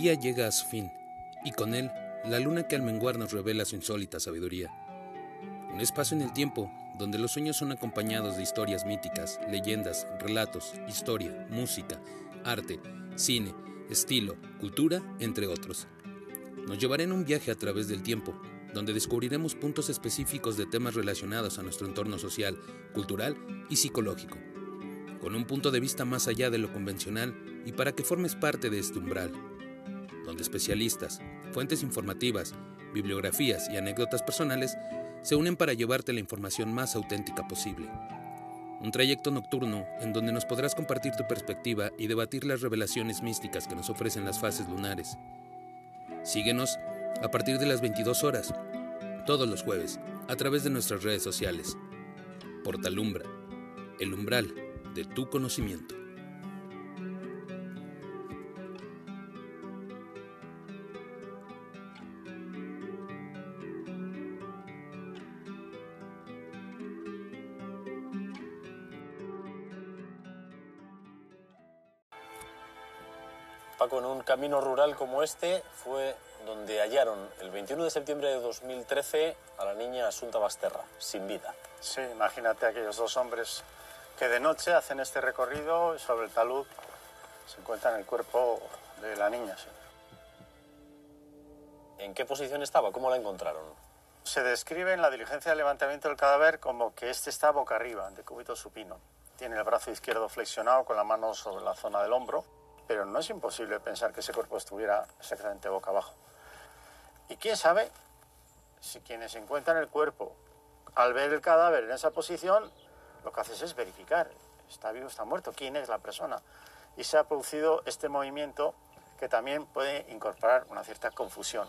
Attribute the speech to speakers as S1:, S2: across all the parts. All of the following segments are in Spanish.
S1: Día llega a su fin, y con él la luna que al menguar nos revela su insólita sabiduría. Un espacio en el tiempo donde los sueños son acompañados de historias míticas, leyendas, relatos, historia, música, arte, cine, estilo, cultura, entre otros. Nos llevará en un viaje a través del tiempo, donde descubriremos puntos específicos de temas relacionados a nuestro entorno social, cultural y psicológico, con un punto de vista más allá de lo convencional y para que formes parte de este umbral, donde especialistas, fuentes informativas, bibliografías y anécdotas personales se unen para llevarte la información más auténtica posible. Un trayecto nocturno en donde nos podrás compartir tu perspectiva y debatir las revelaciones místicas que nos ofrecen las fases lunares. Síguenos a partir de las 22 horas, todos los jueves, a través de nuestras redes sociales. Portalumbra, el umbral de tu conocimiento.
S2: Paco, en un camino rural como este fue donde hallaron el 21 de septiembre de 2013 a la niña Asunta Basterra, sin vida.
S3: Sí, imagínate aquellos dos hombres que de noche hacen este recorrido y sobre el talud se encuentran el cuerpo de la niña. Sí.
S2: ¿En qué posición estaba? ¿Cómo la encontraron?
S3: Se describe en la diligencia de levantamiento del cadáver como que este está boca arriba, de cúbito supino. Tiene el brazo izquierdo flexionado con la mano sobre la zona del hombro pero no es imposible pensar que ese cuerpo estuviera exactamente boca abajo. Y quién sabe si quienes encuentran el cuerpo al ver el cadáver en esa posición, lo que haces es verificar, está vivo, está muerto, quién es la persona. Y se ha producido este movimiento que también puede incorporar una cierta confusión.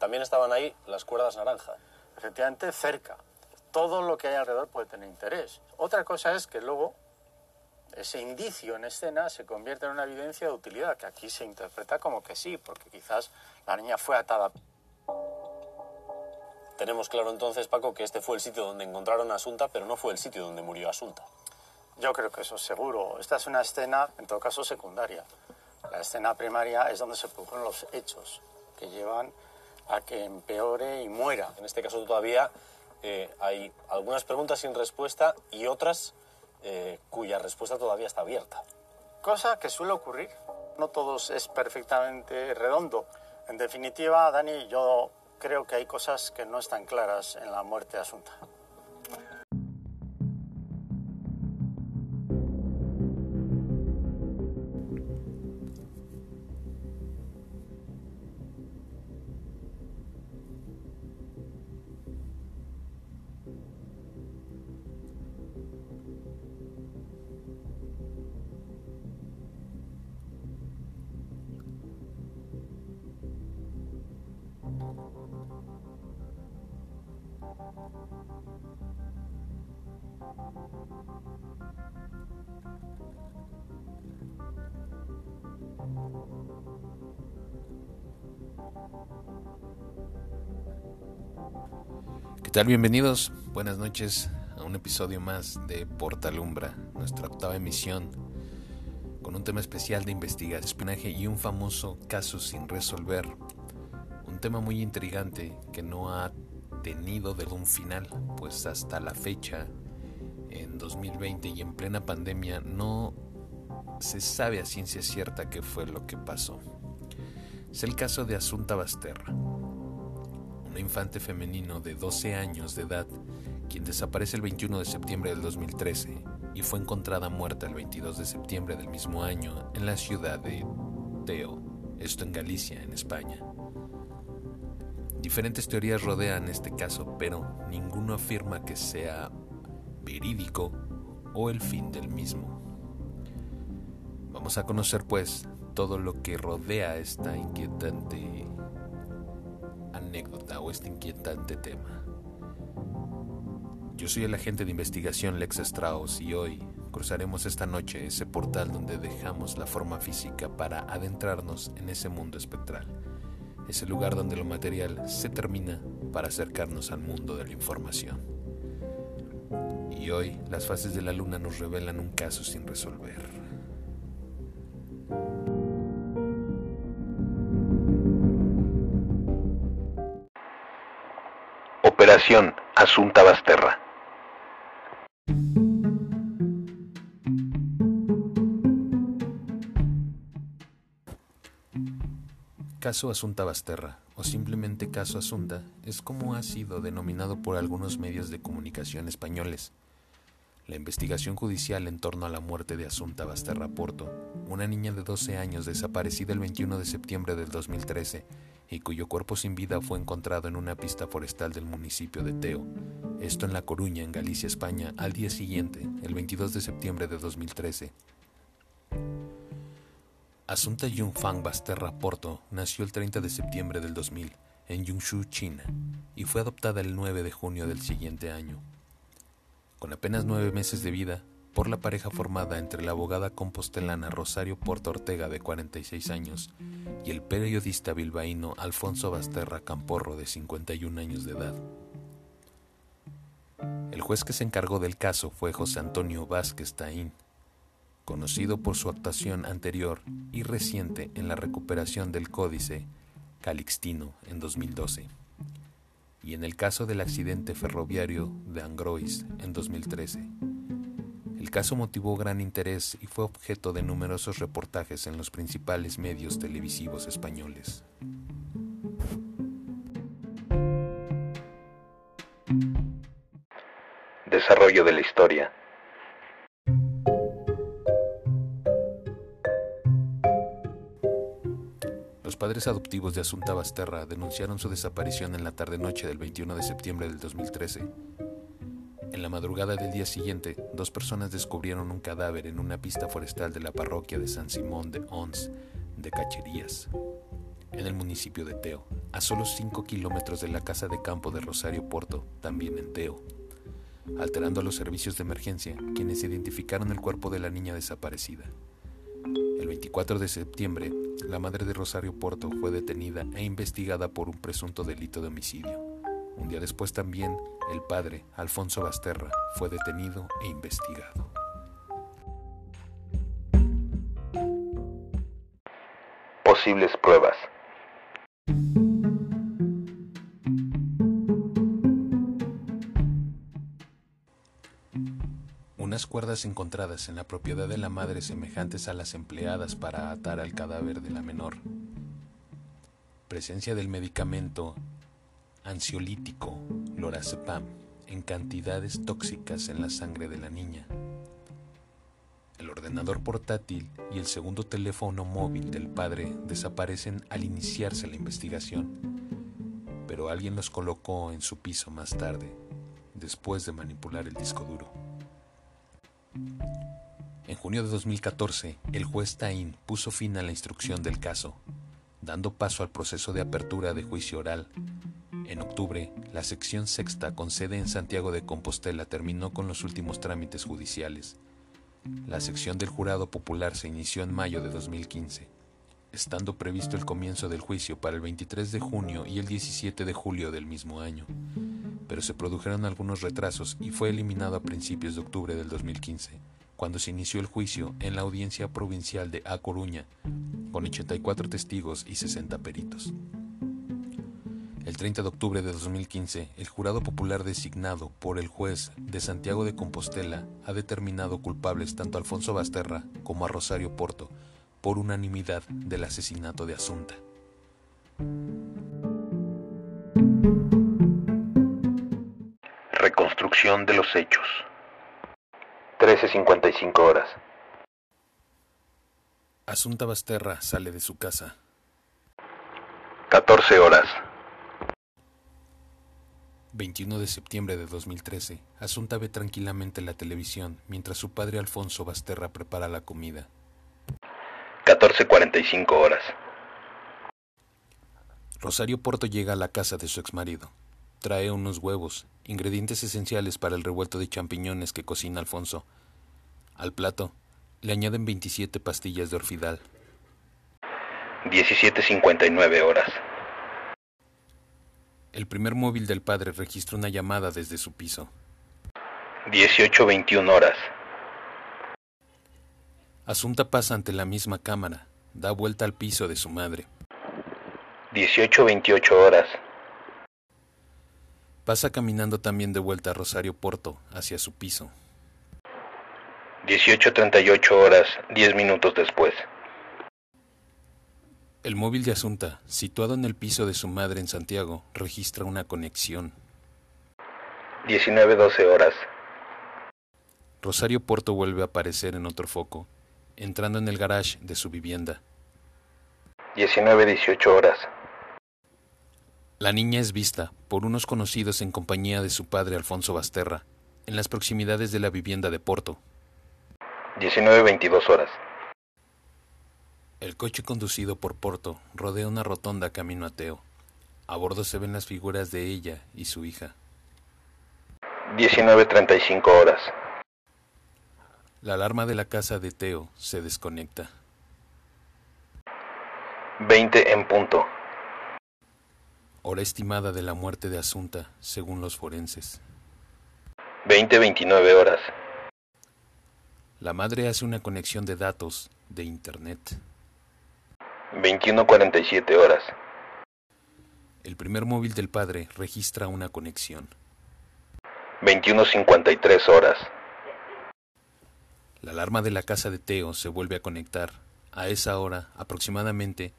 S2: También estaban ahí las cuerdas naranja.
S3: Efectivamente, cerca. Todo lo que hay alrededor puede tener interés. Otra cosa es que luego ese indicio en escena se convierte en una evidencia de utilidad, que aquí se interpreta como que sí, porque quizás la niña fue atada.
S2: Tenemos claro entonces, Paco, que este fue el sitio donde encontraron a Asunta, pero no fue el sitio donde murió Asunta.
S3: Yo creo que eso es seguro. Esta es una escena, en todo caso, secundaria. La escena primaria es donde se produjeron los hechos que llevan a que empeore y muera.
S2: En este caso todavía eh, hay algunas preguntas sin respuesta y otras eh, cuya respuesta todavía está abierta.
S3: Cosa que suele ocurrir. No todo es perfectamente redondo. En definitiva, Dani, yo creo que hay cosas que no están claras en la muerte Asunta.
S1: Tal? Bienvenidos, buenas noches a un episodio más de Portalumbra, nuestra octava emisión, con un tema especial de investigación, espionaje y un famoso caso sin resolver. Un tema muy intrigante que no ha tenido de un final, pues hasta la fecha, en 2020 y en plena pandemia, no se sabe a ciencia cierta qué fue lo que pasó. Es el caso de Asunta Basterra, infante femenino de 12 años de edad, quien desaparece el 21 de septiembre del 2013 y fue encontrada muerta el 22 de septiembre del mismo año en la ciudad de Teo, esto en Galicia, en España. Diferentes teorías rodean este caso, pero ninguno afirma que sea verídico o el fin del mismo. Vamos a conocer pues todo lo que rodea esta inquietante anécdota o este inquietante tema. Yo soy el agente de investigación Lex Strauss y hoy cruzaremos esta noche ese portal donde dejamos la forma física para adentrarnos en ese mundo espectral, ese lugar donde lo material se termina para acercarnos al mundo de la información. Y hoy las fases de la luna nos revelan un caso sin resolver.
S4: Asunta Basterra.
S1: Caso Asunta Basterra, o simplemente Caso Asunta, es como ha sido denominado por algunos medios de comunicación españoles. La investigación judicial en torno a la muerte de Asunta Basterra Porto, una niña de 12 años desaparecida el 21 de septiembre del 2013 y cuyo cuerpo sin vida fue encontrado en una pista forestal del municipio de Teo, esto en La Coruña, en Galicia, España, al día siguiente, el 22 de septiembre de 2013. Asunta Yunfang Basterra Porto nació el 30 de septiembre del 2000 en Yungshu, China, y fue adoptada el 9 de junio del siguiente año. Con apenas nueve meses de vida, por la pareja formada entre la abogada compostelana Rosario Porto Ortega de 46 años y el periodista bilbaíno Alfonso Basterra Camporro de 51 años de edad. El juez que se encargó del caso fue José Antonio Vázquez Taín, conocido por su actuación anterior y reciente en la recuperación del Códice Calixtino en 2012 y en el caso del accidente ferroviario de Angrois en 2013. El caso motivó gran interés y fue objeto de numerosos reportajes en los principales medios televisivos españoles.
S4: Desarrollo de la historia.
S1: Padres adoptivos de Asunta Basterra denunciaron su desaparición en la tarde-noche del 21 de septiembre del 2013 en la madrugada del día siguiente, dos personas descubrieron un cadáver en una pista forestal de la parroquia de San Simón de Ons, de Cacherías, en el municipio de Teo, a solo 5 kilómetros de la casa de campo de Rosario Porto, también en Teo, alterando los servicios de emergencia, quienes identificaron el cuerpo de la niña desaparecida. El 24 de septiembre, la madre de Rosario Porto fue detenida e investigada por un presunto delito de homicidio. Un día después también el padre, Alfonso Basterra, fue detenido e investigado.
S4: Posibles pruebas.
S1: Cuerdas encontradas en la propiedad de la madre semejantes a las empleadas para atar al cadáver de la menor. Presencia del medicamento ansiolítico, lorazepam, en cantidades tóxicas en la sangre de la niña. El ordenador portátil y el segundo teléfono móvil del padre desaparecen al iniciarse la investigación, pero alguien los colocó en su piso más tarde, después de manipular el disco duro. En junio de 2014, el juez Tain puso fin a la instrucción del caso, dando paso al proceso de apertura de juicio oral en octubre, la sección sexta con sede en Santiago de Compostela terminó con los últimos trámites judiciales. La sección del jurado popular se inició en mayo de 2015, estando previsto el comienzo del juicio para el 23 de junio y el 17 de julio del mismo año, pero se produjeron algunos retrasos y fue eliminado a principios de octubre del 2015, cuando se inició el juicio en la audiencia provincial de A Coruña, con 84 testigos y 60 peritos. El 30 de octubre de 2015, el jurado popular designado por el juez de Santiago de Compostela ha determinado culpables tanto a Alfonso Basterra como a Rosario Porto por unanimidad del asesinato de Asunta.
S4: Reconstrucción de los hechos. 13.55 horas.
S1: Asunta Basterra sale de su casa.
S4: 14 horas.
S1: 21 de septiembre de 2013, Asunta ve tranquilamente la televisión mientras su padre Alfonso Basterra prepara la comida.
S4: 14.45 horas.
S1: Rosario Porto llega a la casa de su exmarido. Trae unos huevos, ingredientes esenciales para el revuelto de champiñones que cocina Alfonso. Al plato le añaden 27 pastillas de orfidal.
S4: 17.59 horas.
S1: El primer móvil del padre registra una llamada desde su piso.
S4: 18.21 horas.
S1: Asunta pasa ante la misma cámara, da vuelta al piso de su madre.
S4: 18.28 horas.
S1: Pasa caminando también de vuelta a Rosario Porto, hacia su piso.
S4: 18.38 horas, 10 minutos después.
S1: El móvil de Asunta, situado en el piso de su madre en Santiago, registra una conexión.
S4: 19.12 horas.
S1: Rosario Porto vuelve a aparecer en otro foco, entrando en el garage de su vivienda.
S4: 19.18 horas.
S1: La niña es vista por unos conocidos en compañía de su padre Alfonso Basterra, en las proximidades de la vivienda de Porto.
S4: 19.22 horas.
S1: El coche conducido por Porto rodea una rotonda camino a Teo. A bordo se ven las figuras de ella y su hija.
S4: 19.35 horas.
S1: La alarma de la casa de Teo se desconecta.
S4: 20 en punto.
S1: Hora estimada de la muerte de Asunta, según los forenses.
S4: 20.29 horas.
S1: La madre hace una conexión de datos de Internet.
S4: 21.47 horas.
S1: El primer móvil del padre registra una conexión.
S4: 21.53 horas.
S1: La alarma de la casa de Teo se vuelve a conectar. A esa hora, aproximadamente,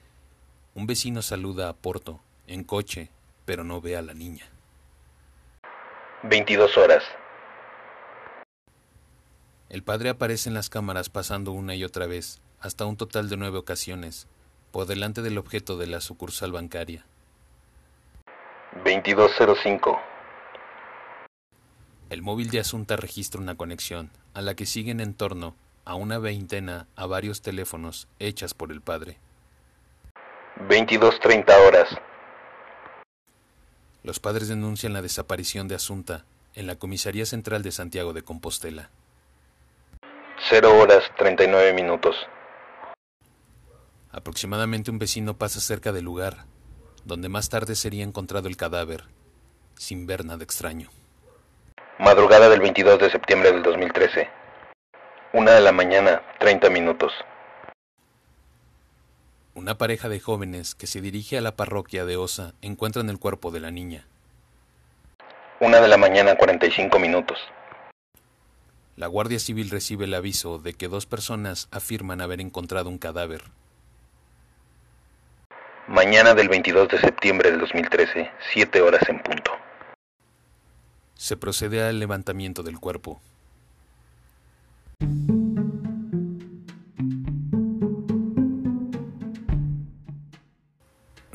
S1: un vecino saluda a Porto, en coche, pero no ve a la niña.
S4: 22 horas.
S1: El padre aparece en las cámaras pasando una y otra vez, hasta un total de nueve ocasiones, por delante del objeto de la sucursal bancaria.
S4: 22.05.
S1: El móvil de Asunta registra una conexión, a la que siguen en torno a una veintena a varios teléfonos hechas por el padre.
S4: 22.30 horas.
S1: Los padres denuncian la desaparición de Asunta en la Comisaría Central de Santiago de Compostela.
S4: 0 horas 39 minutos.
S1: Aproximadamente un vecino pasa cerca del lugar, donde más tarde sería encontrado el cadáver, sin ver nada extraño.
S4: Madrugada del 22 de septiembre del 2013. Una de la mañana, 30 minutos.
S1: Una pareja de jóvenes que se dirige a la parroquia de Osa encuentran el cuerpo de la niña.
S4: Una de la mañana, 45 minutos.
S1: La Guardia Civil recibe el aviso de que dos personas afirman haber encontrado un cadáver.
S4: Mañana del 22 de septiembre del 2013, 7 horas en punto.
S1: Se procede al levantamiento del cuerpo.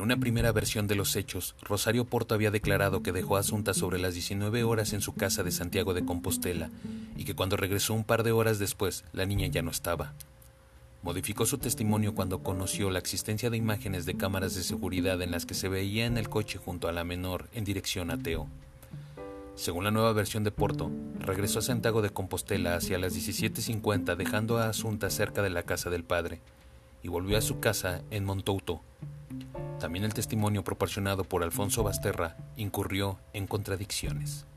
S1: En una primera versión de los hechos, Rosario Porto había declarado que dejó a Asunta sobre las 19 horas en su casa de Santiago de Compostela y que cuando regresó un par de horas después, la niña ya no estaba. Modificó su testimonio cuando conoció la existencia de imágenes de cámaras de seguridad en las que se veía en el coche junto a la menor en dirección a Teo. Según la nueva versión de Porto, regresó a Santiago de Compostela hacia las 17.50 dejando a Asunta cerca de la casa del padre y volvió a su casa en Montouto. También el testimonio proporcionado por Alfonso Basterra incurrió en contradicciones.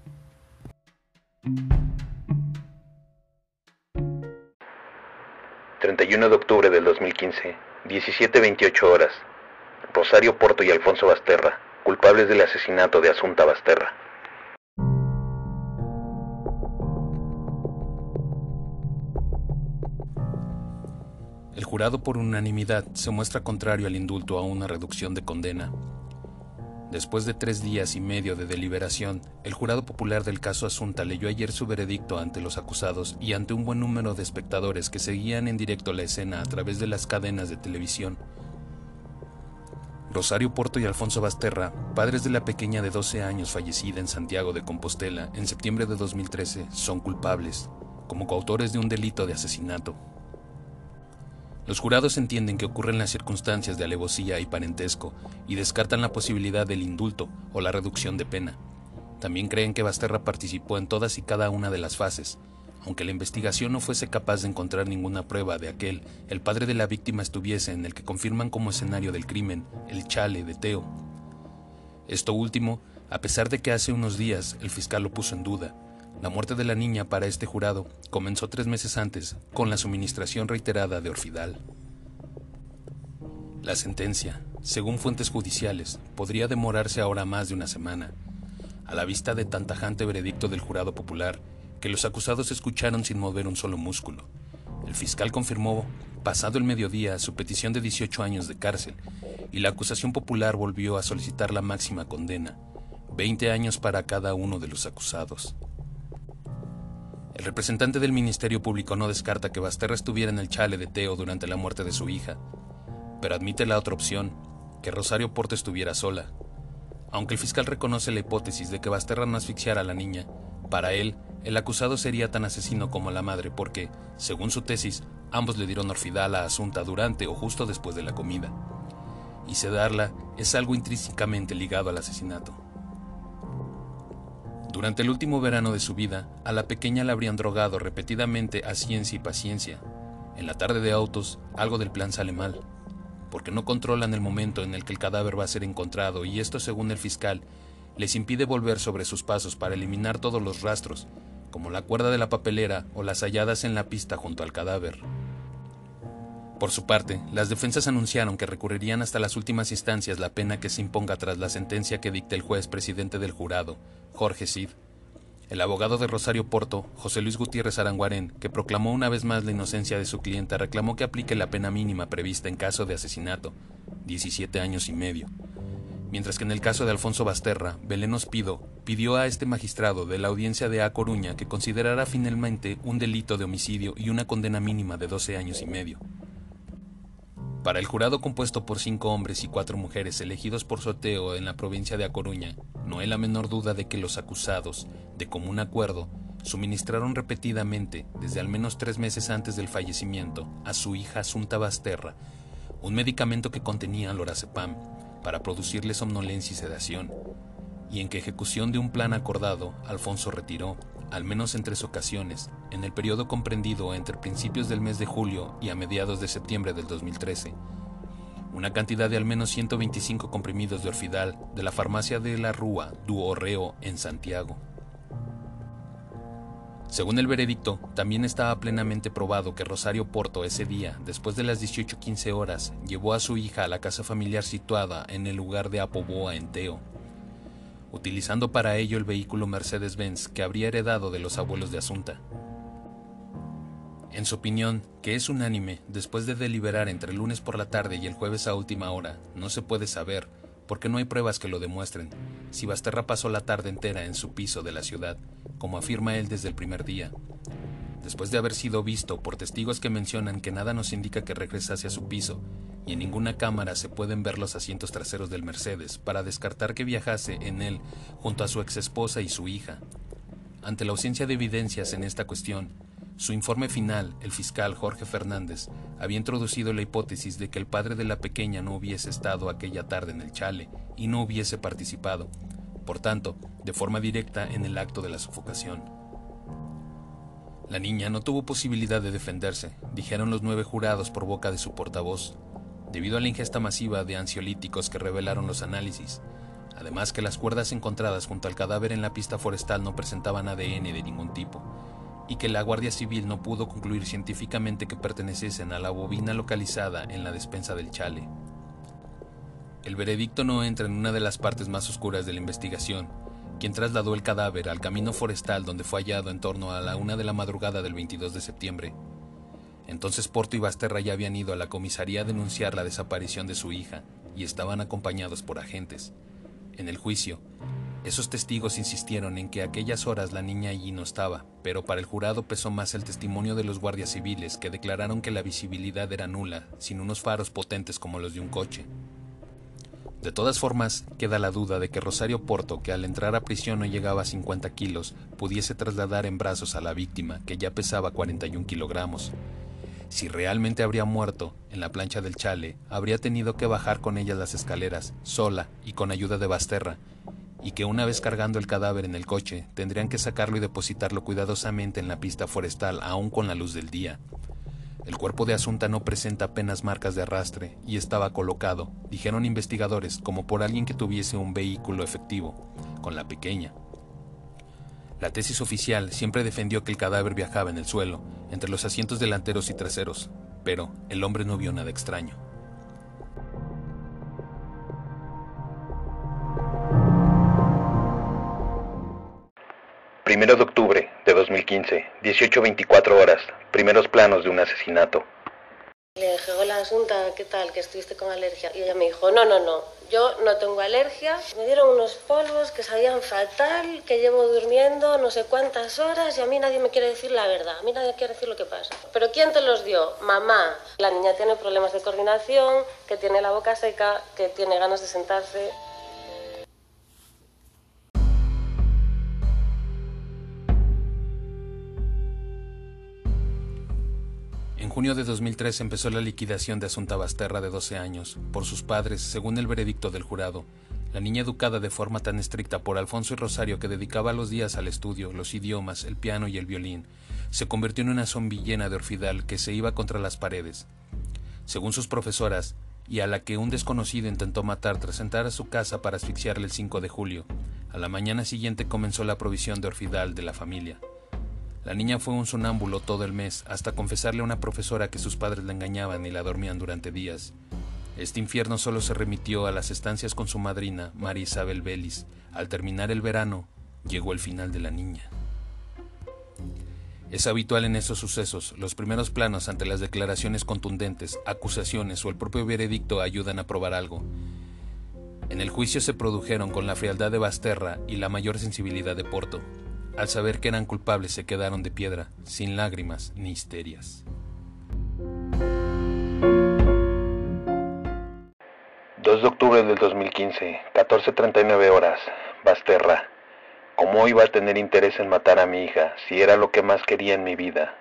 S4: ...31 de octubre del 2015... ...17.28 horas... ...Rosario Porto y Alfonso Basterra... ...culpables del asesinato de Asunta Basterra...
S1: El jurado por unanimidad se muestra contrario al indulto a una reducción de condena. Después de tres días y medio de deliberación, el jurado popular del caso Asunta leyó ayer su veredicto ante los acusados y ante un buen número de espectadores que seguían en directo la escena a través de las cadenas de televisión. Rosario Porto y Alfonso Basterra, padres de la pequeña de 12 años fallecida en Santiago de Compostela en septiembre de 2013, son culpables, como coautores de un delito de asesinato. Los jurados entienden que ocurren las circunstancias de alevosía y parentesco y descartan la posibilidad del indulto o la reducción de pena. También creen que Basterra participó en todas y cada una de las fases, aunque la investigación no fuese capaz de encontrar ninguna prueba de aquel, el padre de la víctima estuviese en el que confirman como escenario del crimen, el chale de Teo. Esto último, a pesar de que hace unos días el fiscal lo puso en duda, la muerte de la niña para este jurado comenzó tres meses antes con la suministración reiterada de Orfidal. La sentencia, según fuentes judiciales, podría demorarse ahora más de una semana. a la vista de tan tajante veredicto del jurado popular que los acusados escucharon sin mover un solo músculo. El fiscal confirmó, pasado el mediodía, su petición de 18 años de cárcel y la acusación popular volvió a solicitar la máxima condena, 20 años para cada uno de los acusados. El representante del Ministerio Público no descarta que Basterra estuviera en el chale de Teo durante la muerte de su hija, pero admite la otra opción, que Rosario Porto estuviera sola. Aunque el fiscal reconoce la hipótesis de que Basterra no asfixiara a la niña, para él, el acusado sería tan asesino como la madre porque, según su tesis, ambos le dieron orfidal a Asunta durante o justo después de la comida. Y sedarla es algo intrínsecamente ligado al asesinato. Durante el último verano de su vida, a la pequeña la habrían drogado repetidamente a ciencia y paciencia. En la tarde de autos, algo del plan sale mal, porque no controlan el momento en el que el cadáver va a ser encontrado y esto, según el fiscal, les impide volver sobre sus pasos para eliminar todos los rastros, como la cuerda de la papelera o las halladas en la pista junto al cadáver. Por su parte, las defensas anunciaron que recurrirían hasta las últimas instancias la pena que se imponga tras la sentencia que dicte el juez presidente del jurado, Jorge Cid. El abogado de Rosario Porto, José Luis Gutiérrez Aranguarén, que proclamó una vez más la inocencia de su clienta, reclamó que aplique la pena mínima prevista en caso de asesinato, 17 años y medio, mientras que en el caso de Alfonso Basterra, Belén Ospido pidió a este magistrado de la audiencia de A Coruña que considerara finalmente un delito de homicidio y una condena mínima de 12 años y medio. Para el jurado compuesto por cinco hombres y cuatro mujeres elegidos por sorteo en la provincia de A Coruña, no hay la menor duda de que los acusados, de común acuerdo, suministraron repetidamente, desde al menos tres meses antes del fallecimiento, a su hija Asunta Basterra, un medicamento que contenía lorazepam, para producirle somnolencia y sedación, y en que ejecución de un plan acordado, Alfonso retiró, al menos en tres ocasiones, en el periodo comprendido entre principios del mes de julio y a mediados de septiembre del 2013, una cantidad de al menos 125 comprimidos de orfidal de la farmacia de la Rúa Duorreo en Santiago. Según el veredicto, también estaba plenamente probado que Rosario Porto ese día, después de las 18:15 horas, llevó a su hija a la casa familiar situada en el lugar de Apoboa en Teo, utilizando para ello el vehículo Mercedes-Benz que habría heredado de los abuelos de Asunta. En su opinión, que es unánime, después de deliberar entre el lunes por la tarde y el jueves a última hora, no se puede saber, porque no hay pruebas que lo demuestren, si Basterra pasó la tarde entera en su piso de la ciudad, como afirma él desde el primer día. Después de haber sido visto por testigos que mencionan que nada nos indica que regresase a su piso, y en ninguna cámara se pueden ver los asientos traseros del Mercedes para descartar que viajase en él junto a su exesposa y su hija. Ante la ausencia de evidencias en esta cuestión, su informe final, el fiscal Jorge Fernández, había introducido la hipótesis de que el padre de la pequeña no hubiese estado aquella tarde en el chale y no hubiese participado, por tanto, de forma directa en el acto de la sofocación. La niña no tuvo posibilidad de defenderse, dijeron los nueve jurados por boca de su portavoz, debido a la ingesta masiva de ansiolíticos que revelaron los análisis, además que las cuerdas encontradas junto al cadáver en la pista forestal no presentaban ADN de ningún tipo, y que la Guardia Civil no pudo concluir científicamente que perteneciesen a la bobina localizada en la despensa del chale. El veredicto no entra en una de las partes más oscuras de la investigación, quien trasladó el cadáver al camino forestal donde fue hallado en torno a la una de la madrugada del 22 de septiembre. Entonces Porto y Basterra ya habían ido a la comisaría a denunciar la desaparición de su hija y estaban acompañados por agentes. En el juicio, esos testigos insistieron en que a aquellas horas la niña allí no estaba, pero para el jurado pesó más el testimonio de los guardias civiles que declararon que la visibilidad era nula, sin unos faros potentes como los de un coche. De todas formas, queda la duda de que Rosario Porto, que al entrar a prisión no llegaba a 50 kilos, pudiese trasladar en brazos a la víctima, que ya pesaba 41 kilogramos. Si realmente habría muerto en la plancha del chale, habría tenido que bajar con ella las escaleras, sola y con ayuda de Basterra, y que una vez cargando el cadáver en el coche, tendrían que sacarlo y depositarlo cuidadosamente en la pista forestal aún con la luz del día. El cuerpo de Asunta no presenta apenas marcas de arrastre y estaba colocado, dijeron investigadores, como por alguien que tuviese un vehículo efectivo, con la pequeña. La tesis oficial siempre defendió que el cadáver viajaba en el suelo, entre los asientos delanteros y traseros, pero el hombre no vio nada extraño.
S4: Primero de octubre de 2015, 18.24 horas, primeros planos de un asesinato.
S5: Le dije, hola Asunta, ¿qué tal? Que estuviste con alergia. Y ella me dijo, no, no, no, yo no tengo alergia. Me dieron unos polvos que sabían fatal, que llevo durmiendo no sé cuántas horas y a mí nadie me quiere decir la verdad. A mí nadie quiere decir lo que pasa. ¿Pero quién te los dio? Mamá. La niña tiene problemas de coordinación, que tiene la boca seca, que tiene ganas de sentarse.
S1: Junio de 2003 empezó la liquidación de Asunta Basterra de 12 años, por sus padres, según el veredicto del jurado. La niña educada de forma tan estricta por Alfonso y Rosario que dedicaba los días al estudio, los idiomas, el piano y el violín, se convirtió en una zombie de orfidal que se iba contra las paredes. Según sus profesoras, y a la que un desconocido intentó matar tras entrar a su casa para asfixiarle el 5 de julio, a la mañana siguiente comenzó la provisión de orfidal de la familia. La niña fue un sonámbulo todo el mes, hasta confesarle a una profesora que sus padres la engañaban y la dormían durante días. Este infierno solo se remitió a las estancias con su madrina, María Isabel Vélez. Al terminar el verano, llegó el final de la niña. Es habitual en estos sucesos, los primeros planos ante las declaraciones contundentes, acusaciones o el propio veredicto ayudan a probar algo. En el juicio se produjeron con la frialdad de Basterra y la mayor sensibilidad de Porto. Al saber que eran culpables se quedaron de piedra, sin lágrimas ni histerias.
S4: 2 de octubre del 2015, 14.39 horas, Basterra. ¿Cómo iba a tener interés en matar a mi hija si era lo que más quería en mi vida?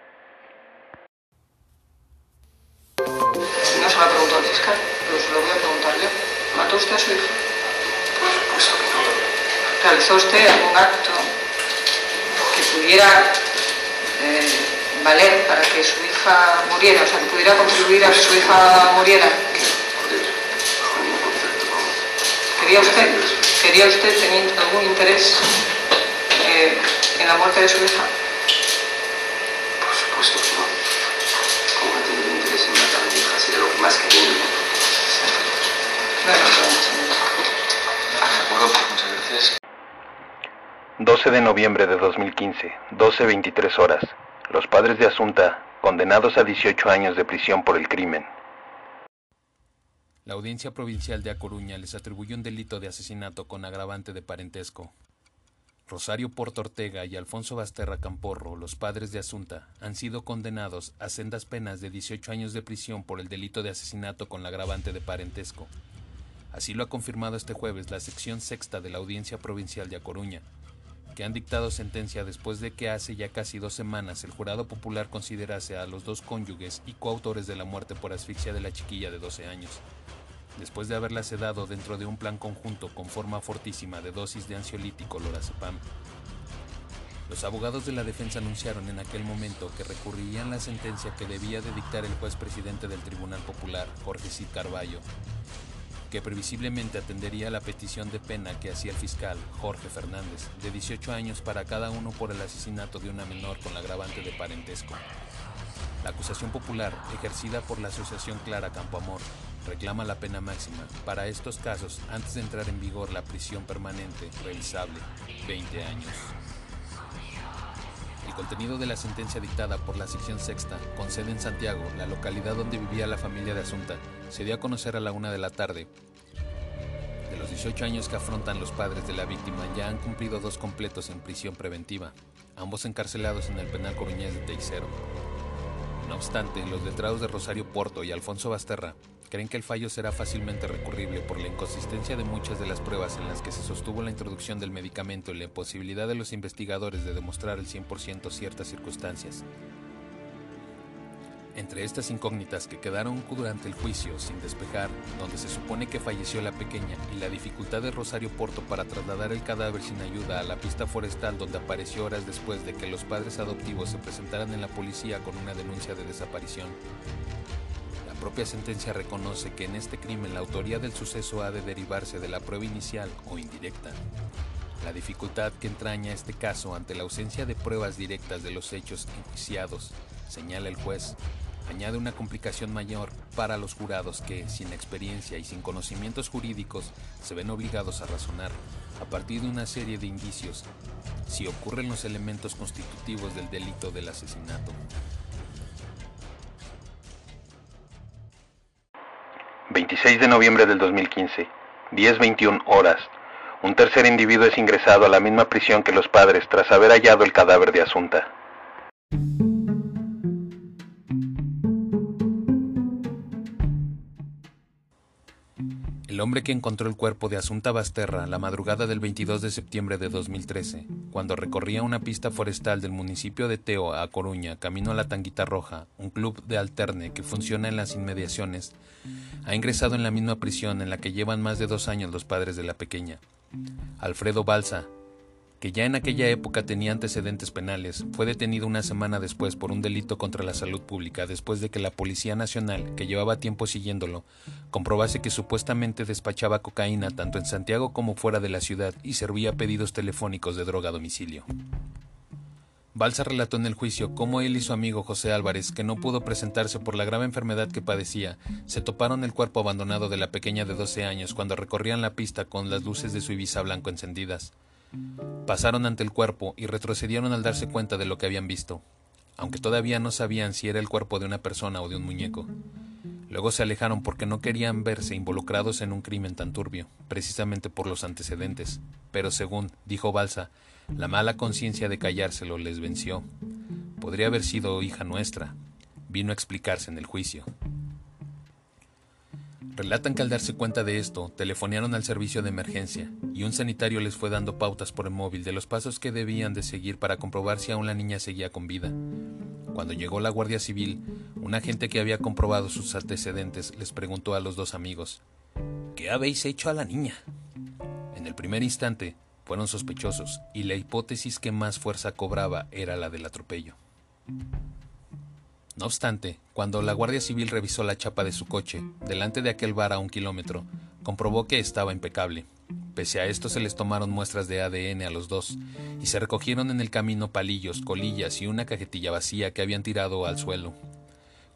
S6: No se lo ha preguntado el fiscal, pero se lo voy a preguntar yo. ¿Mató usted a su hija?
S7: Por supuesto que no.
S6: ¿Realizó usted algún acto pudiera eh, valer para que su hija muriera? O sea, que pudiera contribuir a que su hija muriera.
S7: Por Dios, bajo ningún concepto, vamos.
S6: ¿Quería usted, quería usted tener algún interés eh, en la muerte de su hija?
S7: Por supuesto que no. ¿Cómo va a tener interés en matar a mi hija si era lo que más quería?
S6: Bueno, pues,
S7: De acuerdo, pues muchas gracias.
S4: 12 de noviembre de 2015, 12.23 horas. Los padres de Asunta, condenados a 18 años de prisión por el crimen.
S1: La Audiencia Provincial de A Coruña les atribuyó un delito de asesinato con agravante de parentesco. Rosario Porto Ortega y Alfonso Basterra Camporro, los padres de Asunta, han sido condenados a sendas penas de 18 años de prisión por el delito de asesinato con agravante de parentesco. Así lo ha confirmado este jueves la sección sexta de la Audiencia Provincial de A Coruña, que han dictado sentencia después de que hace ya casi dos semanas el jurado popular considerase a los dos cónyuges y coautores de la muerte por asfixia de la chiquilla de 12 años, después de haberla sedado dentro de un plan conjunto con forma fortísima de dosis de ansiolítico lorazepam. Los abogados de la defensa anunciaron en aquel momento que recurrirían la sentencia que debía de dictar el juez presidente del Tribunal Popular, Jorge Cid Carballo, que previsiblemente atendería la petición de pena que hacía el fiscal Jorge Fernández, de 18 años para cada uno por el asesinato de una menor con la agravante de parentesco. La acusación popular, ejercida por la Asociación Clara Campoamor, reclama la pena máxima para estos casos antes de entrar en vigor la prisión permanente revisable, 20 años. Contenido de la sentencia dictada por la sección sexta, con sede en Santiago, la localidad donde vivía la familia de Asunta, se dio a conocer a la una de la tarde. De los 18 años que afrontan los padres de la víctima, ya han cumplido dos completos en prisión preventiva, ambos encarcelados en el penal coruñés de Teixeiro. No obstante, los letrados de Rosario Porto y Alfonso Basterra creen que el fallo será fácilmente recurrible por la inconsistencia de muchas de las pruebas en las que se sostuvo la introducción del medicamento y la imposibilidad de los investigadores de demostrar al 100% ciertas circunstancias. Entre estas incógnitas que quedaron durante el juicio sin despejar, donde se supone que falleció la pequeña, y la dificultad de Rosario Porto para trasladar el cadáver sin ayuda a la pista forestal donde apareció horas después de que los padres adoptivos se presentaran en la policía con una denuncia de desaparición. Propia sentencia reconoce que en este crimen la autoría del suceso ha de derivarse de la prueba inicial o indirecta. La dificultad que entraña este caso ante la ausencia de pruebas directas de los hechos enjuiciados, señala el juez, añade una complicación mayor para los jurados que, sin experiencia y sin conocimientos jurídicos, se ven obligados a razonar, a partir de una serie de indicios, si ocurren los elementos constitutivos del delito del asesinato.
S4: 26 de noviembre del 2015, 10.21 horas. Un tercer individuo es ingresado a la misma prisión que los padres tras haber hallado el cadáver de Asunta.
S1: El hombre que encontró el cuerpo de Asunta Basterra la madrugada del 22 de septiembre de 2013, cuando recorría una pista forestal del municipio de Teo a Coruña, camino a la Tanguita Roja, un club de alterne que funciona en las inmediaciones, ha ingresado en la misma prisión en la que llevan más de dos años los padres de la pequeña. Alfredo Balsa, que ya en aquella época tenía antecedentes penales, fue detenido una semana después por un delito contra la salud pública después de que la Policía Nacional, que llevaba tiempo siguiéndolo, comprobase que supuestamente despachaba cocaína tanto en Santiago como fuera de la ciudad y servía pedidos telefónicos de droga a domicilio. Balsa relató en el juicio cómo él y su amigo José Álvarez, que no pudo presentarse por la grave enfermedad que padecía, se toparon el cuerpo abandonado de la pequeña de 12 años cuando recorrían la pista con las luces de su Ibiza blanco encendidas. Pasaron ante el cuerpo y retrocedieron al darse cuenta de lo que habían visto, aunque todavía no sabían si era el cuerpo de una persona o de un muñeco. Luego se alejaron porque no querían verse involucrados en un crimen tan turbio, precisamente por los antecedentes. Pero según dijo Balsa, la mala conciencia de callárselo les venció. Podría haber sido hija nuestra. Vino a explicarse en el juicio. Relatan que al darse cuenta de esto, telefonearon al servicio de emergencia y un sanitario les fue dando pautas por el móvil de los pasos que debían de seguir para comprobar si aún la niña seguía con vida. Cuando llegó la Guardia Civil, un agente que había comprobado sus antecedentes les preguntó a los dos amigos, ¿Qué habéis hecho a la niña? En el primer instante, fueron sospechosos y la hipótesis que más fuerza cobraba era la del atropello. No obstante, cuando la Guardia Civil revisó la chapa de su coche, delante de aquel bar a un kilómetro, comprobó que estaba impecable. Pese a esto se les tomaron muestras de ADN a los dos, y se recogieron en el camino palillos, colillas y una cajetilla vacía que habían tirado al suelo,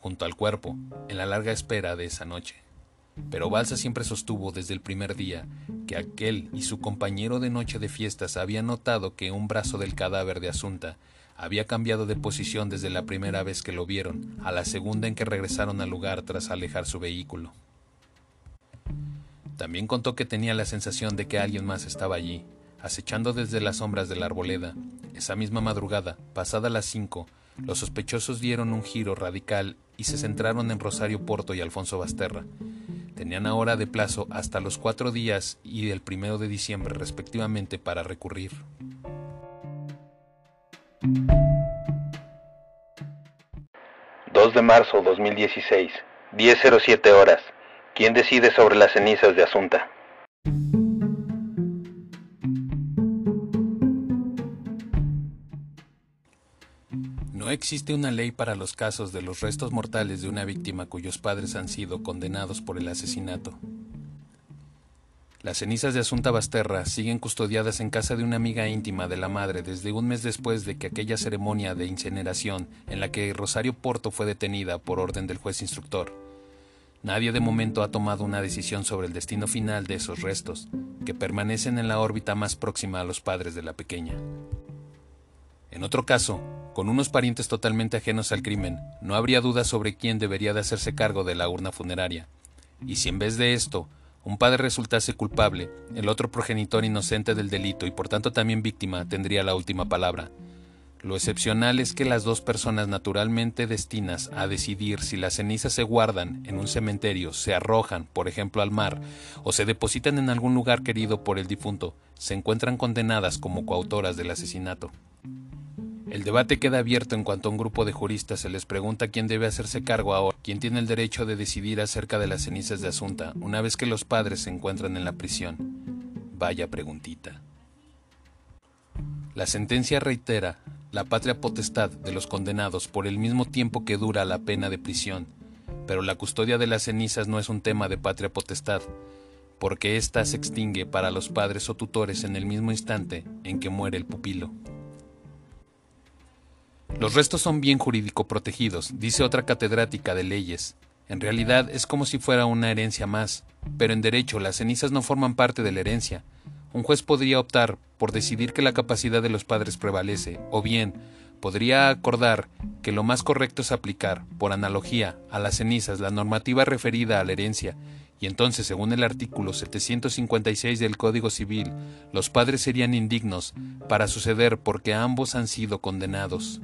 S1: junto al cuerpo, en la larga espera de esa noche. Pero Balsa siempre sostuvo desde el primer día que aquel y su compañero de noche de fiestas habían notado que un brazo del cadáver de Asunta había cambiado de posición desde la primera vez que lo vieron a la segunda en que regresaron al lugar tras alejar su vehículo. También contó que tenía la sensación de que alguien más estaba allí, acechando desde las sombras de la arboleda. Esa misma madrugada, pasada las cinco, los sospechosos dieron un giro radical y se centraron en Rosario Porto y Alfonso Basterra. Tenían ahora de plazo hasta los cuatro días y el primero de diciembre respectivamente para recurrir.
S4: 2 de marzo 2016, 10.07 horas. ¿Quién decide sobre las cenizas de Asunta?
S1: No existe una ley para los casos de los restos mortales de una víctima cuyos padres han sido condenados por el asesinato. Las cenizas de Asunta Basterra siguen custodiadas en casa de una amiga íntima de la madre desde un mes después de que aquella ceremonia de incineración en la que Rosario Porto fue detenida por orden del juez instructor. Nadie de momento ha tomado una decisión sobre el destino final de esos restos, que permanecen en la órbita más próxima a los padres de la pequeña. En otro caso, con unos parientes totalmente ajenos al crimen, no habría duda sobre quién debería de hacerse cargo de la urna funeraria. Y si en vez de esto, un padre resultase culpable, el otro progenitor inocente del delito y por tanto también víctima tendría la última palabra. Lo excepcional es que las dos personas naturalmente destinas a decidir si las cenizas se guardan en un cementerio, se arrojan, por ejemplo, al mar, o se depositan en algún lugar querido por el difunto, se encuentran condenadas como coautoras del asesinato. El debate queda abierto en cuanto a un grupo de juristas se les pregunta quién debe hacerse cargo ahora, quién tiene el derecho de decidir acerca de las cenizas de Asunta una vez que los padres se encuentran en la prisión. Vaya preguntita. La sentencia reitera la patria potestad de los condenados por el mismo tiempo que dura la pena de prisión, pero la custodia de las cenizas no es un tema de patria potestad, porque ésta se extingue para los padres o tutores en el mismo instante en que muere el pupilo. Los restos son bien jurídico protegidos, dice otra catedrática de leyes. En realidad es como si fuera una herencia más, pero en derecho las cenizas no forman parte de la herencia. Un juez podría optar por decidir que la capacidad de los padres prevalece, o bien podría acordar que lo más correcto es aplicar, por analogía, a las cenizas la normativa referida a la herencia, y entonces, según el artículo 756 del Código Civil, los padres serían indignos para suceder porque ambos han sido condenados.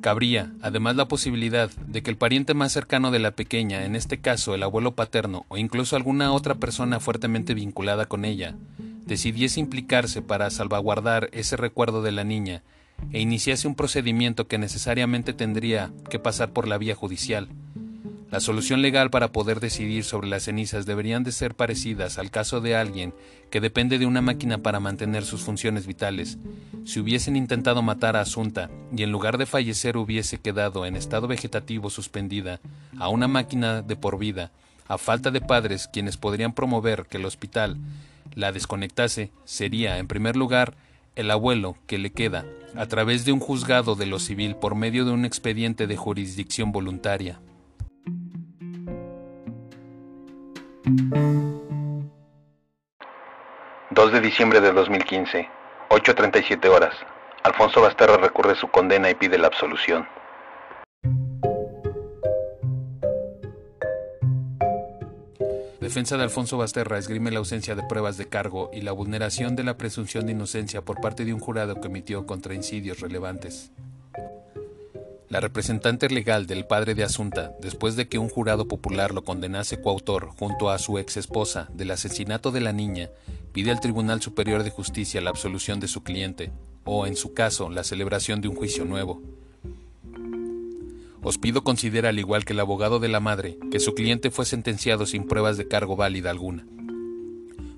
S1: Cabría, además, la posibilidad de que el pariente más cercano de la pequeña, en este caso el abuelo paterno o incluso alguna otra persona fuertemente vinculada con ella, decidiese implicarse para salvaguardar ese recuerdo de la niña e iniciase un procedimiento que necesariamente tendría que pasar por la vía judicial. La solución legal para poder decidir sobre las cenizas deberían de ser parecidas al caso de alguien que depende de una máquina para mantener sus funciones vitales. Si hubiesen intentado matar a Asunta y en lugar de fallecer hubiese quedado en estado vegetativo suspendida a una máquina de por vida, a falta de padres quienes podrían promover que el hospital la desconectase, sería, en primer lugar, el abuelo que le queda, a través de un juzgado de lo civil por medio de un expediente de jurisdicción voluntaria.
S4: 2 de diciembre de 2015, 8.37 horas. Alfonso Basterra recurre su condena y pide la absolución.
S1: Defensa de Alfonso Basterra esgrime la ausencia de pruebas de cargo y la vulneración de la presunción de inocencia por parte de un jurado que emitió contra incidios relevantes. La representante legal del padre de Asunta, después de que un jurado popular lo condenase coautor junto a su ex esposa del asesinato de la niña, pide al Tribunal Superior de Justicia la absolución de su cliente, o, en su caso, la celebración de un juicio nuevo. Ospido considera, al igual que el abogado de la madre, que su cliente fue sentenciado sin pruebas de cargo válida alguna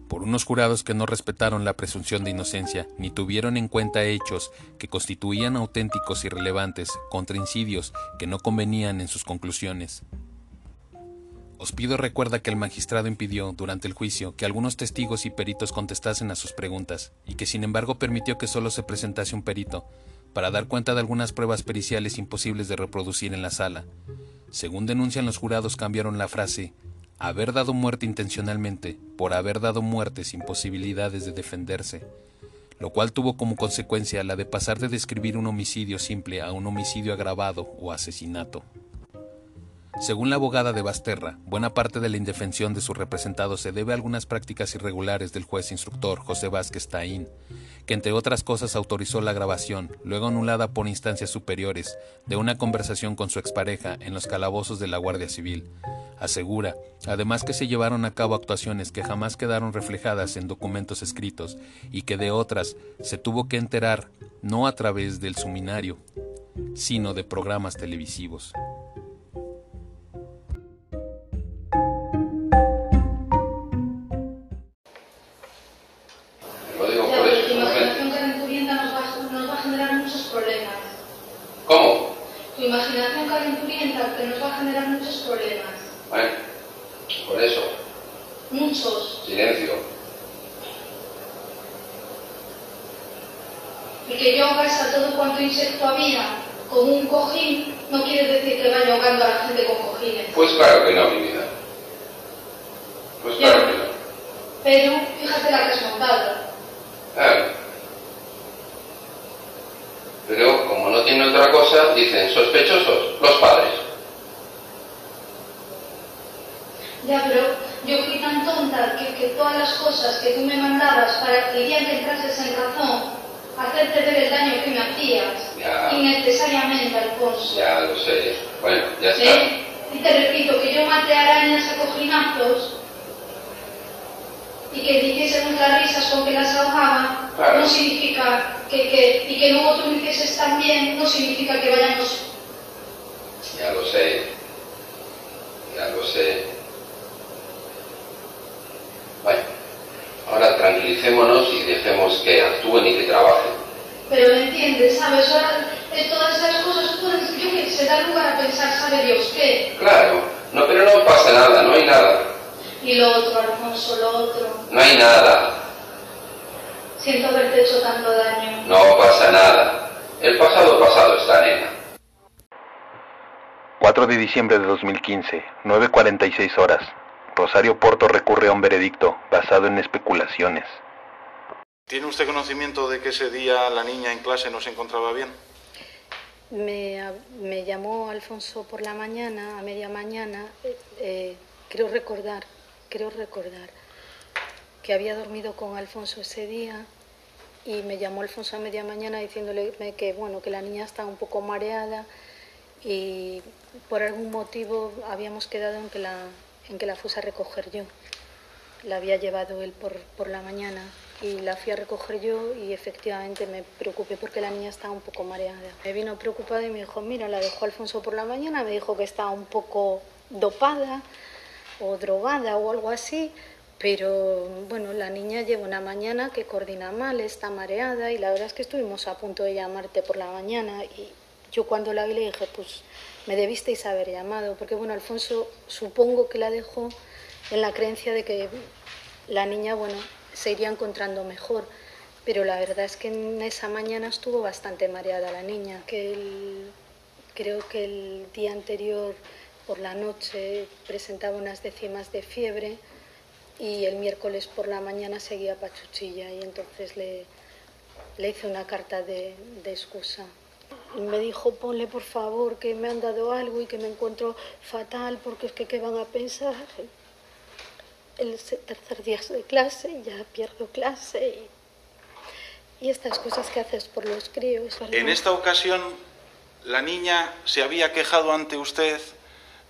S1: por unos jurados que no respetaron la presunción de inocencia ni tuvieron en cuenta hechos que constituían auténticos y relevantes contra incidios que no convenían en sus conclusiones. Ospido recuerda que el magistrado impidió, durante el juicio, que algunos testigos y peritos contestasen a sus preguntas, y que sin embargo permitió que solo se presentase un perito, para dar cuenta de algunas pruebas periciales imposibles de reproducir en la sala. Según denuncian los jurados, cambiaron la frase haber dado muerte intencionalmente por haber dado muerte sin posibilidades de defenderse, lo cual tuvo como consecuencia la de pasar de describir un homicidio simple a un homicidio agravado o asesinato. Según la abogada de Basterra, buena parte de la indefensión de su representado se debe a algunas prácticas irregulares del juez instructor José Vázquez Taín, que entre otras cosas autorizó la grabación, luego anulada por instancias superiores, de una conversación con su expareja en los calabozos de la Guardia Civil. Asegura, además que se llevaron a cabo actuaciones que jamás quedaron reflejadas en documentos escritos y que de otras se tuvo que enterar no a través del suminario, sino de programas televisivos.
S8: Insecto había con un cojín, no quiere decir que vaya ahogando a la gente con cojines.
S7: Pues claro que no, mi vida. Pues claro que no.
S8: Pero fíjate la que has montado.
S7: Claro. Pero como no tiene otra cosa, dicen sospechosos, los padres.
S8: Ya, pero yo fui tan tonta que, que todas las cosas que tú me mandabas para que ya entrases en razón, hacerte ver el daño que me hacías,
S7: ya.
S8: innecesariamente, Alfonso.
S7: Ya lo sé. Bueno, ya está. ¿Eh?
S8: Y te repito que yo maté arañas a cojinazos y que hiciésemos las risas con que las ahogaba, no significa que, que, y que luego tú hicieses también, no significa que vayamos.
S7: Ya lo sé, ya lo sé. Bueno, ahora tranquilicémonos y dejemos que actúen y que trabajen.
S8: Pero me entiendes, ¿sabes? Ahora, de todas esas cosas, pueden, yo que se da lugar a pensar, ¿sabe Dios qué?
S7: Claro, no, pero no pasa nada, no hay nada.
S8: Y lo otro, Alfonso, lo otro.
S7: No hay nada.
S8: Siento haberte hecho tanto daño.
S7: No pasa nada. El pasado pasado está, nena.
S4: 4 de diciembre de 2015, 9.46 horas. Rosario Porto recurre a un veredicto basado en especulaciones.
S9: ¿Tiene usted conocimiento de que ese día la niña en clase no se encontraba bien?
S10: Me, llamó Alfonso por la mañana, a media mañana, eh, eh, creo recordar, creo recordar que había dormido con Alfonso ese día y me llamó Alfonso a media mañana diciéndole que bueno que la niña estaba un poco mareada y por algún motivo habíamos quedado en que la, en que la fuese a recoger yo. La había llevado él por, por la mañana y la fui a recoger yo y efectivamente me preocupé porque la niña estaba un poco mareada. Me vino preocupada y me dijo, mira, la dejó Alfonso por la mañana, me dijo que estaba un poco dopada o drogada o algo así, pero bueno, la niña lleva una mañana que coordina mal, está mareada y la verdad es que estuvimos a punto de llamarte por la mañana y yo cuando la vi le dije, pues me debisteis haber llamado, porque bueno, Alfonso supongo que la dejó en la creencia de que la niña, bueno, se iría encontrando mejor, pero la verdad es que en esa mañana estuvo bastante mareada la niña, que creo que el día anterior por la noche presentaba unas décimas de fiebre y el miércoles por la mañana seguía pachuchilla y entonces le, le hice una carta de, excusa. Me dijo, ponle por favor que me han dado algo y que me encuentro fatal porque es que qué van a pensar. El tercer día de clase, ya pierdo clase y, y estas cosas que haces por los críos. ¿verdad?
S9: En esta ocasión, la niña se había quejado ante usted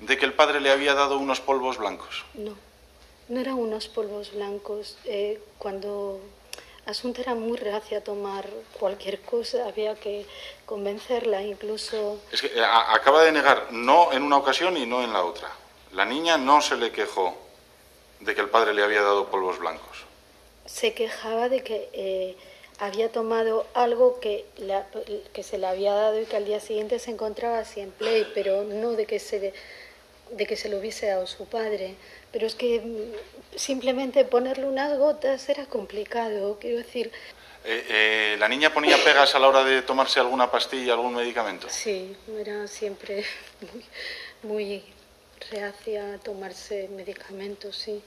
S9: de que el padre le había dado unos polvos blancos.
S10: No, no eran unos polvos blancos. Eh, cuando Asunta era muy reacia a tomar cualquier cosa, había que convencerla, incluso...
S9: Es que eh, a- acaba de negar, no en una ocasión y no en la otra. La niña no se le quejó de que el padre le había dado polvos blancos.
S10: se quejaba de que eh, había tomado algo que, la- que se le había dado y que al día siguiente se encontraba así en play, pero no de que se, de que se lo hubiese dado su padre. Pero es que mm, simplemente ponerle unas gotas era complicado, quiero decir,
S9: Eh, eh, ¿La niña ponía pegas a la hora de tomarse alguna pastilla, algún medicamento?
S10: sí, era siempre muy, muy reacia a tomarse medicamentos, sí,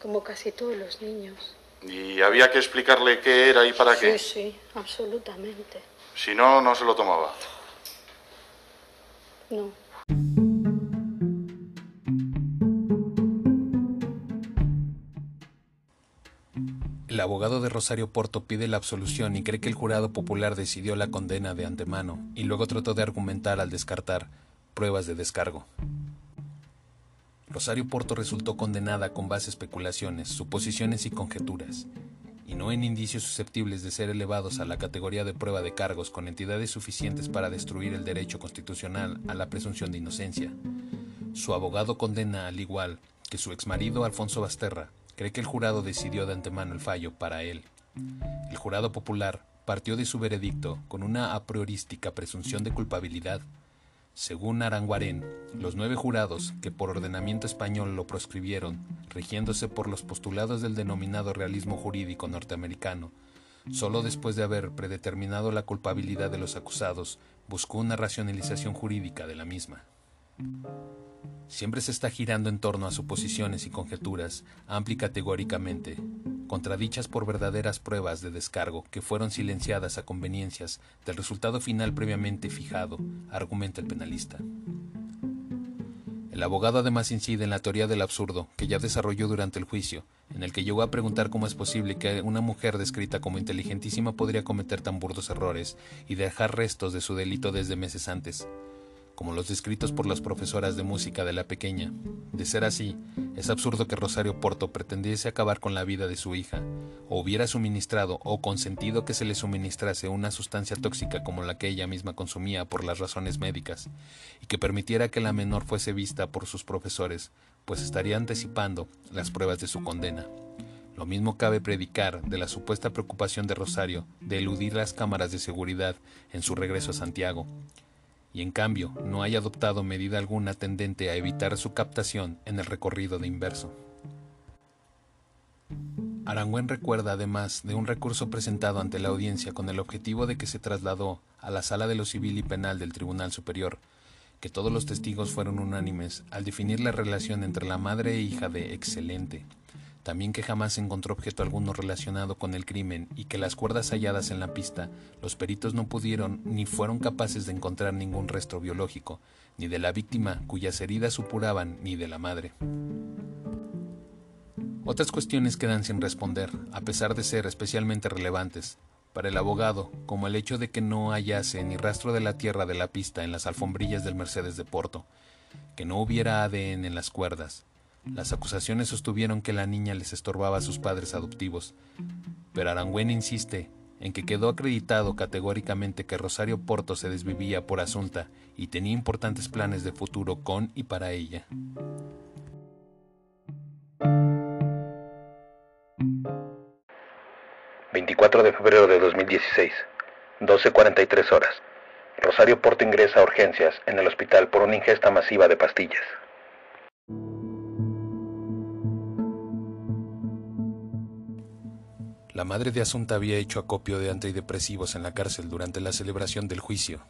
S10: como casi todos los niños.
S9: Y había que explicarle qué era y para
S10: sí,
S9: qué.
S10: sí, absolutamente.
S9: Si no, no se lo tomaba.
S10: No.
S1: El abogado de Rosario Porto pide la absolución y cree que el jurado popular decidió la condena de antemano y luego trató de argumentar al descartar pruebas de descargo. Rosario Porto resultó condenada con base especulaciones, suposiciones y conjeturas, y no en indicios susceptibles de ser elevados a la categoría de prueba de cargos con entidades suficientes para destruir el derecho constitucional a la presunción de inocencia. Su abogado condena al igual que su exmarido Alfonso Basterra, cree que el jurado decidió de antemano el fallo para él. El jurado popular partió de su veredicto con una a priorística presunción de culpabilidad. Según Aranguarén, los nueve jurados que por ordenamiento español lo proscribieron, rigiéndose por los postulados del denominado realismo jurídico norteamericano, solo después de haber predeterminado la culpabilidad de los acusados, buscó una racionalización jurídica de la misma. Siempre se está girando en torno a suposiciones y conjeturas, amplia y categóricamente, contradichas por verdaderas pruebas de descargo que fueron silenciadas a conveniencias del resultado final previamente fijado, argumenta el penalista. El abogado además incide en la teoría del absurdo que ya desarrolló durante el juicio, en el que llegó a preguntar cómo es posible que una mujer descrita como inteligentísima podría cometer tan burdos errores y dejar restos de su delito desde meses antes, como los descritos por las profesoras de música de la pequeña. De ser así, es absurdo que Rosario Porto pretendiese acabar con la vida de su hija, o hubiera suministrado o consentido que se le suministrase una sustancia tóxica como la que ella misma consumía por las razones médicas, y que permitiera que la menor fuese vista por sus profesores, pues estaría anticipando las pruebas de su condena. Lo mismo cabe predicar de la supuesta preocupación de Rosario de eludir las cámaras de seguridad en su regreso a Santiago, y en cambio no haya adoptado medida alguna tendente a evitar su captación en el recorrido de inverso. Arangüén recuerda además de un recurso presentado ante la audiencia con el objetivo de que se trasladó a la sala de lo civil y penal del Tribunal Superior, que todos los testigos fueron unánimes al definir la relación entre la madre e hija de excelente, también que jamás encontró objeto alguno relacionado con el crimen y que las cuerdas halladas en la pista, los peritos no pudieron ni fueron capaces de encontrar ningún resto biológico, ni de la víctima cuyas heridas supuraban, ni de la madre. Otras cuestiones quedan sin responder, a pesar de ser especialmente relevantes. Para el abogado, como el hecho de que no hallase ni rastro de la tierra de la pista en las alfombrillas del Mercedes de Porto, que no hubiera ADN en las cuerdas. Las acusaciones sostuvieron que la niña les estorbaba a sus padres adoptivos, pero Arangüén insiste en que quedó acreditado categóricamente que Rosario Porto se desvivía por Asunta y tenía importantes planes de futuro con y para ella.
S4: 24 de febrero de 2016, 12.43 horas. Rosario Porto ingresa a urgencias en el hospital por una ingesta masiva de pastillas.
S1: La madre de Asunta había hecho acopio de antidepresivos en la cárcel durante la celebración del juicio.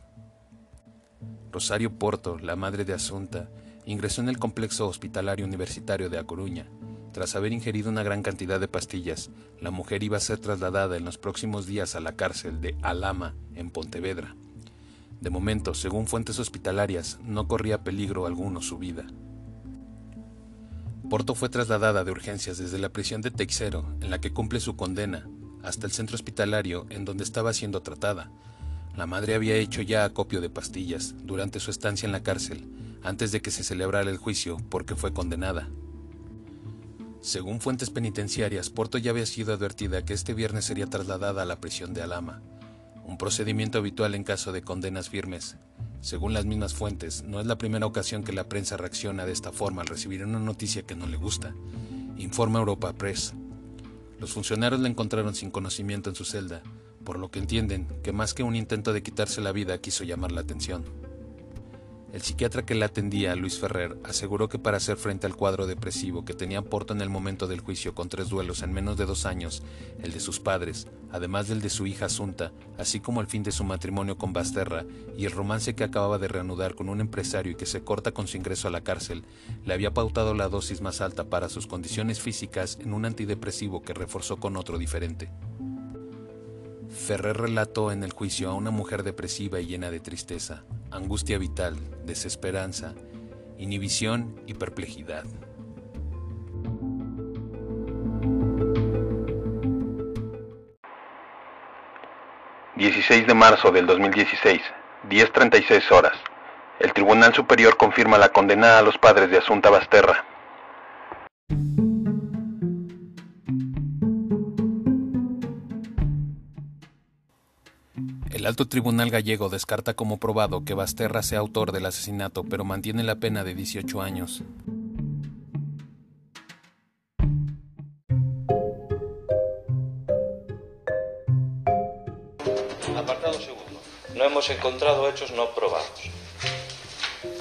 S1: Rosario Porto, la madre de Asunta, ingresó en el complejo hospitalario universitario de A Coruña, tras haber ingerido una gran cantidad de pastillas, la mujer iba a ser trasladada en los próximos días a la cárcel de Alama, en Pontevedra. De momento, según fuentes hospitalarias, no corría peligro alguno su vida. Porto fue trasladada de urgencias desde la prisión de Teixeiro, en la que cumple su condena, hasta el centro hospitalario en donde estaba siendo tratada. La madre había hecho ya acopio de pastillas durante su estancia en la cárcel, antes de que se celebrara el juicio porque fue condenada. Según fuentes penitenciarias, Porto ya había sido advertida que este viernes sería trasladada a la prisión de Alama, un procedimiento habitual en caso de condenas firmes. Según las mismas fuentes, no es la primera ocasión que la prensa reacciona de esta forma al recibir una noticia que no le gusta, informa Europa Press. Los funcionarios la encontraron sin conocimiento en su celda, por lo que entienden que más que un intento de quitarse la vida quiso llamar la atención. El psiquiatra que la atendía, Luis Ferrer, aseguró que para hacer frente al cuadro depresivo que tenía Porto en el momento del juicio con tres duelos en menos de dos años, el de sus padres, además del de su hija Asunta, así como el fin de su matrimonio con Basterra y el romance que acababa de reanudar con un empresario y que se corta con su ingreso a la cárcel, le había pautado la dosis más alta para sus condiciones físicas en un antidepresivo que reforzó con otro diferente. Ferrer relató en el juicio a una mujer depresiva y llena de tristeza, angustia vital, desesperanza, inhibición y perplejidad.
S4: ...16 de marzo del 2016... ...10.36 horas... ...el Tribunal Superior confirma la condena a los padres de Asunta Basterra...
S1: El alto tribunal gallego descarta como probado que Basterra sea autor del asesinato, pero mantiene la pena de 18 años.
S11: Apartado segundo. No hemos encontrado hechos no probados.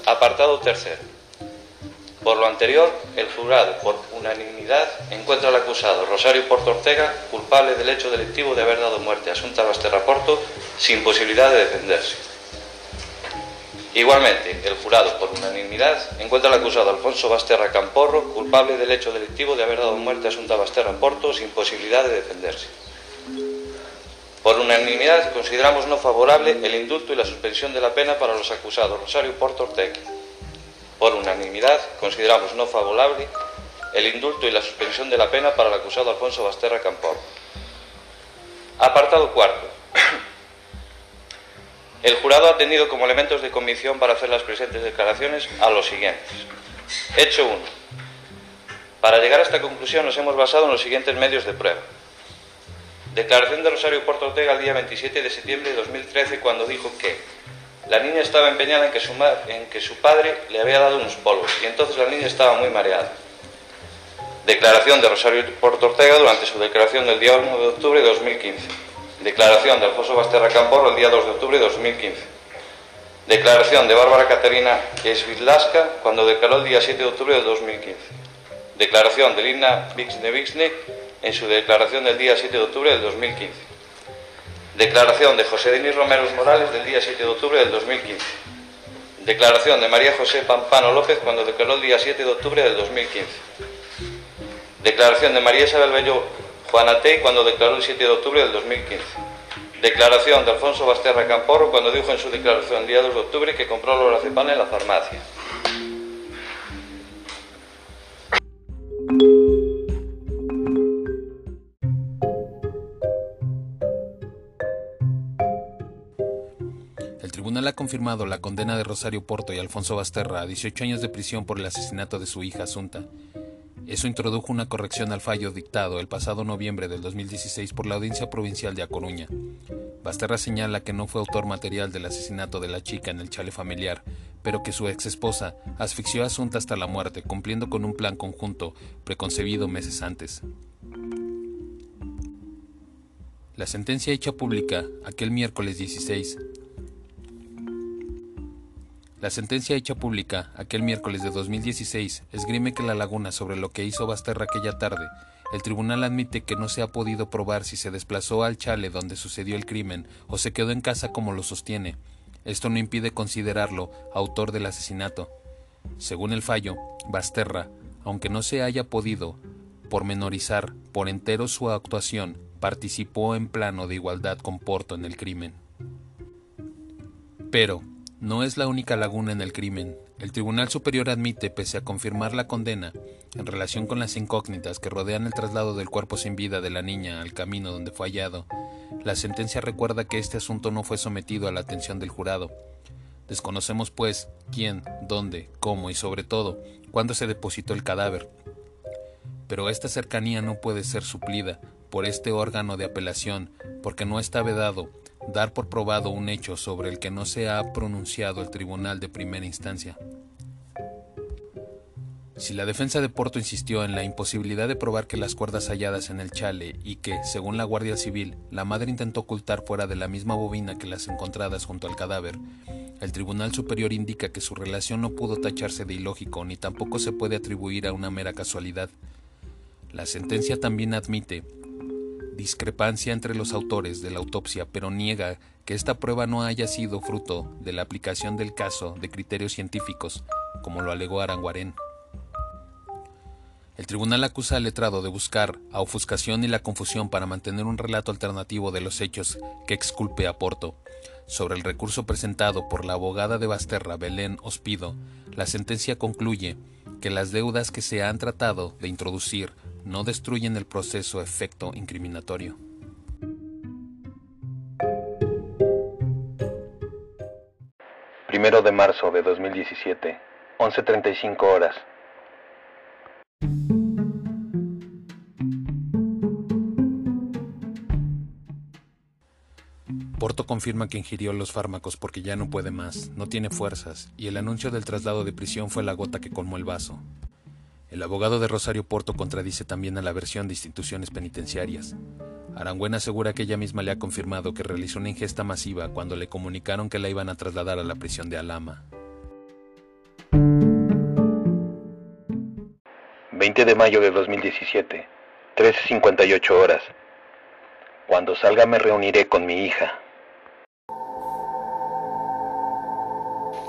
S11: Apartado tercero. Por lo anterior, el jurado, por unanimidad, encuentra al acusado Rosario Porto Ortega culpable del hecho delictivo de haber dado muerte a Asunta Basterra Porto sin posibilidad de defenderse. Igualmente, el jurado, por unanimidad, encuentra al acusado Alfonso Basterra Camporro culpable del hecho delictivo de haber dado muerte a Asunta Basterra Porto sin posibilidad de defenderse. Por unanimidad, consideramos no favorable el indulto y la suspensión de la pena para los acusados Rosario Porto Ortega por unanimidad, consideramos no favorable el indulto y la suspensión de la pena para el acusado Alfonso Basterra Campor. Apartado cuarto. El jurado ha tenido como elementos de convicción para hacer las presentes declaraciones a los siguientes. Hecho 1. Para llegar a esta conclusión nos hemos basado en los siguientes medios de prueba. Declaración de Rosario Porto Ortega el día 27 de septiembre de 2013 cuando dijo que la niña estaba empeñada en que, su en que su padre le había dado unos polvos y entonces la niña estaba muy mareada. Declaración de Rosario Porto Ortega durante su declaración del día 1 de octubre de 2015. Declaración de Alfonso Basterra Camporro el día 2 de octubre de 2015. Declaración de Bárbara Caterina Esvitlaska cuando declaró el día 7 de octubre de 2015. Declaración de Lina Vixne en su declaración del día 7 de octubre del 2015. Declaración de José Denis Romero Morales del día 7 de octubre del 2015. Declaración de María José Pampano López cuando declaró el día 7 de octubre del 2015. Declaración de María Isabel Bello Juanatey cuando declaró el 7 de octubre del 2015. Declaración de Alfonso Basterra Camporro cuando dijo en su declaración el día 2 de octubre que compró lorazepam en la farmacia.
S1: El tribunal ha confirmado la condena de Rosario Porto y Alfonso Basterra a 18 años de prisión por el asesinato de su hija Asunta. Eso introdujo una corrección al fallo dictado el pasado noviembre del 2016 por la Audiencia Provincial de A Coruña. Basterra señala que no fue autor material del asesinato de la chica en el chale familiar, pero que su ex esposa asfixió a Asunta hasta la muerte, cumpliendo con un plan conjunto preconcebido meses antes. La sentencia hecha pública aquel miércoles 16 la sentencia hecha pública aquel miércoles de 2016 esgrime que la laguna sobre lo que hizo Basterra aquella tarde. El tribunal admite que no se ha podido probar si se desplazó al chale donde sucedió el crimen o se quedó en casa como lo sostiene. Esto no impide considerarlo autor del asesinato. Según el fallo, Basterra, aunque no se haya podido pormenorizar por entero su actuación, participó en plano de igualdad con Porto en el crimen. Pero, no es la única laguna en el crimen. El Tribunal Superior admite, pese a confirmar la condena, en relación con las incógnitas que rodean el traslado del cuerpo sin vida de la niña al camino donde fue hallado, la sentencia recuerda que este asunto no fue sometido a la atención del jurado. Desconocemos, pues, quién, dónde, cómo y sobre todo, cuándo se depositó el cadáver. Pero esta cercanía no puede ser suplida por este órgano de apelación, porque no está vedado dar por probado un hecho sobre el que no se ha pronunciado el tribunal de primera instancia. Si la defensa de Porto insistió en la imposibilidad de probar que las cuerdas halladas en el chale y que, según la Guardia Civil, la madre intentó ocultar fuera de la misma bobina que las encontradas junto al cadáver, el Tribunal Superior indica que su relación no pudo tacharse de ilógico ni tampoco se puede atribuir a una mera casualidad. La sentencia también admite discrepancia entre los autores de la autopsia, pero niega que esta prueba no haya sido fruto de la aplicación del caso de criterios científicos, como lo alegó Aranguarén. El tribunal acusa al letrado de buscar a ofuscación y la confusión para mantener un relato alternativo de los hechos que exculpe a Porto. Sobre el recurso presentado por la abogada de Basterra, Belén Ospido, la sentencia concluye que las deudas que se han tratado de introducir no destruyen el proceso efecto incriminatorio.
S4: Primero de marzo de 2017, 11.35 horas.
S1: Porto confirma que ingirió los fármacos porque ya no puede más, no tiene fuerzas, y el anuncio del traslado de prisión fue la gota que colmó el vaso. El abogado de Rosario Porto contradice también a la versión de instituciones penitenciarias. Arangüena asegura que ella misma le ha confirmado que realizó una ingesta masiva cuando le comunicaron que la iban a trasladar a la prisión de Alama.
S4: 20 de mayo de 2017, 13.58 horas. Cuando salga me reuniré con mi hija.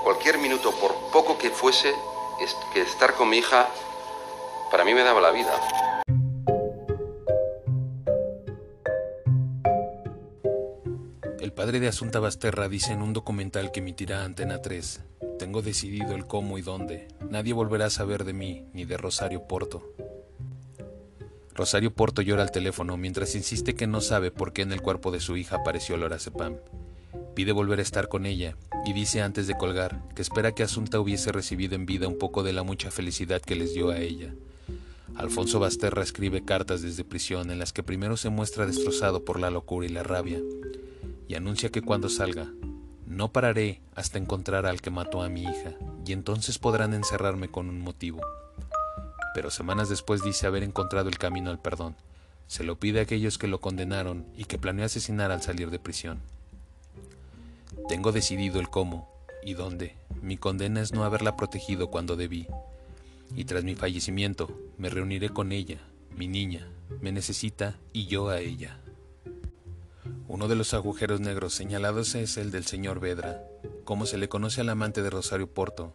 S7: Cualquier minuto, por poco que fuese, que estar con mi hija para mí me daba la vida.
S1: El padre de Asunta Basterra dice en un documental que emitirá Antena 3, tengo decidido el cómo y dónde. Nadie volverá a saber de mí ni de Rosario Porto. Rosario Porto llora al teléfono mientras insiste que no sabe por qué en el cuerpo de su hija apareció lorazepam. Pide volver a estar con ella y dice antes de colgar que espera que Asunta hubiese recibido en vida un poco de la mucha felicidad que les dio a ella. Alfonso Basterra escribe cartas desde prisión en las que primero se muestra destrozado por la locura y la rabia, y anuncia que cuando salga, no pararé hasta encontrar al que mató a mi hija, y entonces podrán encerrarme con un motivo. Pero semanas después dice haber encontrado el camino al perdón. Se lo pide a aquellos que lo condenaron y que planeó asesinar al salir de prisión. Tengo decidido el cómo y dónde. Mi condena es no haberla protegido cuando debí, y tras mi fallecimiento me reuniré con ella, mi niña, me necesita y yo a ella. Uno de los agujeros negros señalados es el del señor Vedra, como se le conoce al amante de Rosario Porto,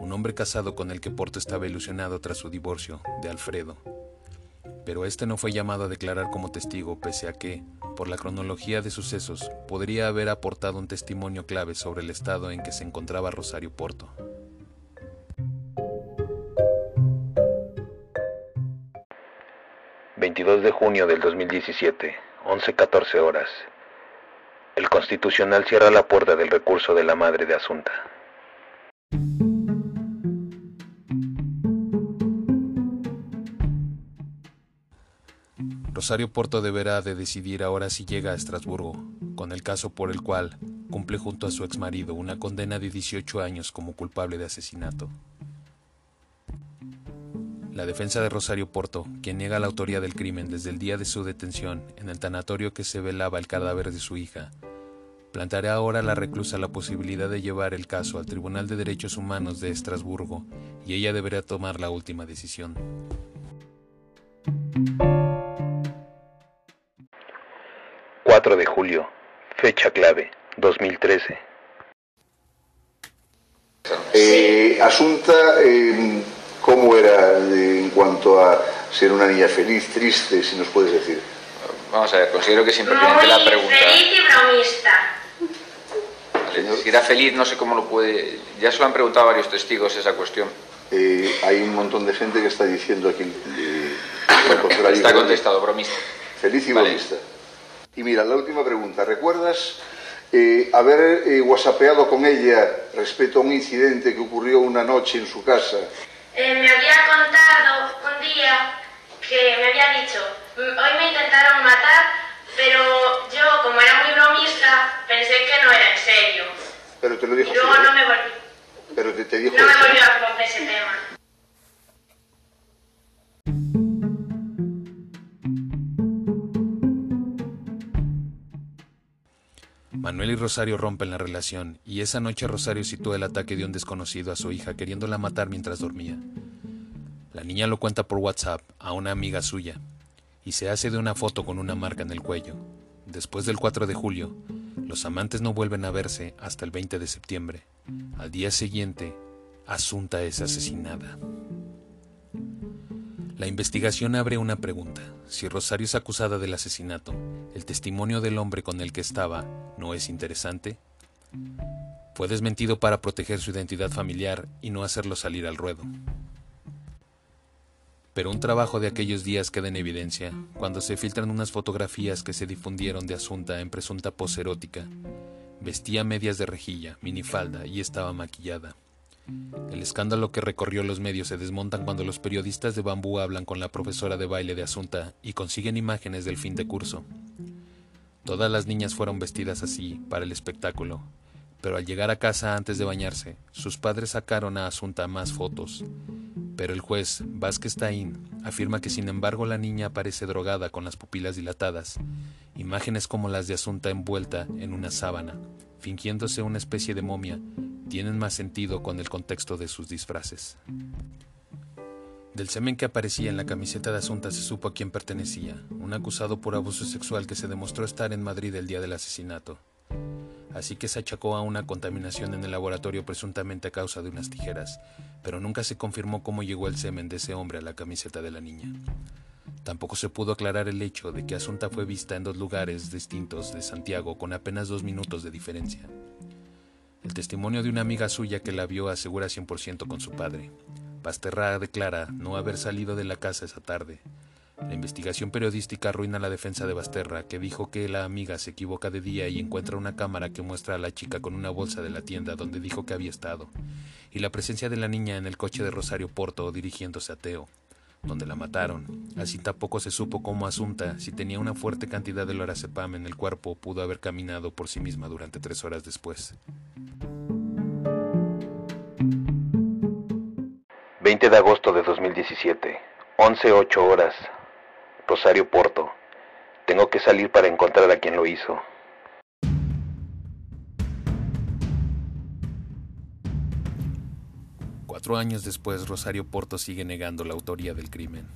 S1: un hombre casado con el que Porto estaba ilusionado tras su divorcio, de Alfredo. Pero este no fue llamado a declarar como testigo, pese a que, por la cronología de sucesos, podría haber aportado un testimonio clave sobre el estado en que se encontraba Rosario Porto.
S4: ...22 de junio del 2017, 11.14 horas. El Constitucional cierra la puerta del recurso de la madre de Asunta.
S1: Rosario Porto deberá de decidir ahora si llega a Estrasburgo, con el caso por el cual cumple junto a su exmarido una condena de 18 años como culpable de asesinato. La defensa de Rosario Porto, quien niega la autoría del crimen desde el día de su detención en el tanatorio que se velaba el cadáver de su hija, planteará ahora a la reclusa la posibilidad de llevar el caso al Tribunal de Derechos Humanos de Estrasburgo y ella deberá tomar la última decisión.
S4: 4 de julio, fecha clave, 2013.
S12: Eh, Asunta, eh, ¿cómo era eh, en cuanto a ser una niña feliz, triste, si nos puedes decir?
S13: Vamos a ver, considero que es impertinente la pregunta.
S14: feliz y bromista.
S13: Vale, Si era feliz, no sé cómo lo puede... Ya se lo han preguntado varios testigos esa cuestión.
S12: Eh, hay un montón de gente que está diciendo aquí... eh,
S13: Está contestado, bromista.
S12: Feliz y bromista. Y mira, la última pregunta. ¿Recuerdas eh, haber eh, whatsappeado con ella respecto a un incidente que ocurrió una noche en su casa?
S14: Eh, me había contado un día que me había dicho, "Mm, hoy me intentaron matar, pero yo, como era muy bromista, pensé que no era en serio.
S12: Pero te lo dijo
S14: Y luego
S12: así,
S14: no me, volví,
S12: Pero te, te dijo
S14: no me volvió a ese tema.
S1: Manuel y Rosario rompen la relación y esa noche Rosario sitúa el ataque de un desconocido a su hija queriéndola matar mientras dormía. La niña lo cuenta por WhatsApp a una amiga suya y se hace de una foto con una marca en el cuello. Después del 4 de julio, los amantes no vuelven a verse hasta el 20 de septiembre. Al día siguiente, Asunta es asesinada. La investigación abre una pregunta. Si Rosario es acusada del asesinato, ¿el testimonio del hombre con el que estaba no es interesante? Fue desmentido para proteger su identidad familiar y no hacerlo salir al ruedo. Pero un trabajo de aquellos días queda en evidencia cuando se filtran unas fotografías que se difundieron de Asunta en presunta pose erótica. Vestía medias de rejilla, minifalda y estaba maquillada. El escándalo que recorrió los medios se desmontan cuando los periodistas de Bambú hablan con la profesora de baile de Asunta y consiguen imágenes del fin de curso. Todas las niñas fueron vestidas así para el espectáculo, pero al llegar a casa antes de bañarse, sus padres sacaron a Asunta más fotos. Pero el juez Vázquez Taín afirma que sin embargo la niña aparece drogada con las pupilas dilatadas, imágenes como las de Asunta envuelta en una sábana, fingiéndose una especie de momia, tienen más sentido con el contexto de sus disfraces. Del semen que aparecía en la camiseta de Asunta se supo a quién pertenecía, un acusado por abuso sexual que se demostró estar en Madrid el día del asesinato. Así que se achacó a una contaminación en el laboratorio presuntamente a causa de unas tijeras, pero nunca se confirmó cómo llegó el semen de ese hombre a la camiseta de la niña. Tampoco se pudo aclarar el hecho de que Asunta fue vista en dos lugares distintos de Santiago con apenas dos minutos de diferencia. El testimonio de una amiga suya que la vio asegura 100% con su padre. Pasterra declara no haber salido de la casa esa tarde. La investigación periodística arruina la defensa de Basterra, que dijo que la amiga se equivoca de día y encuentra una cámara que muestra a la chica con una bolsa de la tienda donde dijo que había estado, y la presencia de la niña en el coche de Rosario Porto dirigiéndose a Teo, donde la mataron. Así tampoco se supo cómo Asunta, si tenía una fuerte cantidad de lorazepam en el cuerpo, pudo haber caminado por sí misma durante tres horas después.
S4: 20 de agosto de 2017, 11.08 horas. Rosario Porto. Tengo que salir para encontrar a quien lo hizo.
S1: Cuatro años después, Rosario Porto sigue negando la autoría del crimen.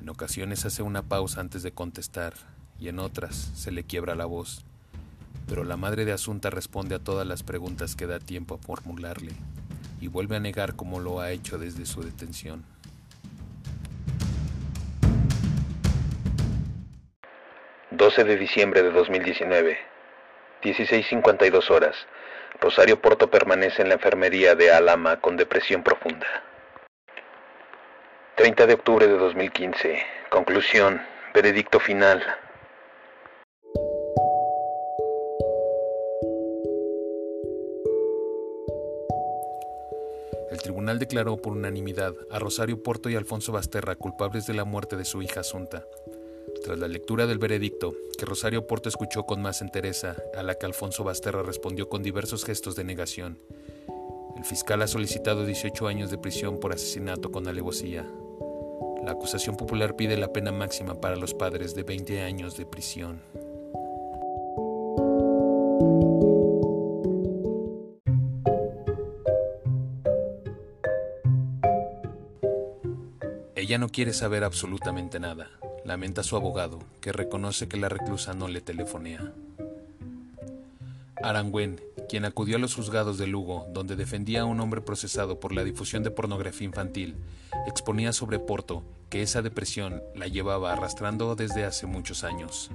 S1: En ocasiones hace una pausa antes de contestar y en otras se le quiebra la voz. Pero la madre de Asunta responde a todas las preguntas que da tiempo a formularle y vuelve a negar como lo ha hecho desde su detención.
S4: ...12 de diciembre de 2019... ...16.52 horas... Rosario Porto permanece en la enfermería de Alama con depresión profunda. 30 de octubre de 2015. Conclusión. Veredicto final.
S1: El tribunal declaró por unanimidad a Rosario Porto y Alfonso Basterra culpables de la muerte de su hija Asunta. Tras la lectura del veredicto, que Rosario Porto escuchó con más entereza, a la que Alfonso Basterra respondió con diversos gestos de negación, el fiscal ha solicitado 18 años de prisión por asesinato con alevosía. La acusación popular pide la pena máxima para los padres de 20 años de prisión. Ella no quiere saber absolutamente nada, lamenta su abogado, que reconoce que la reclusa no le telefonea. Arangüen, quien acudió a los juzgados de Lugo, donde defendía a un hombre procesado por la difusión de pornografía infantil, exponía sobre Porto que esa depresión la llevaba arrastrando desde hace muchos años.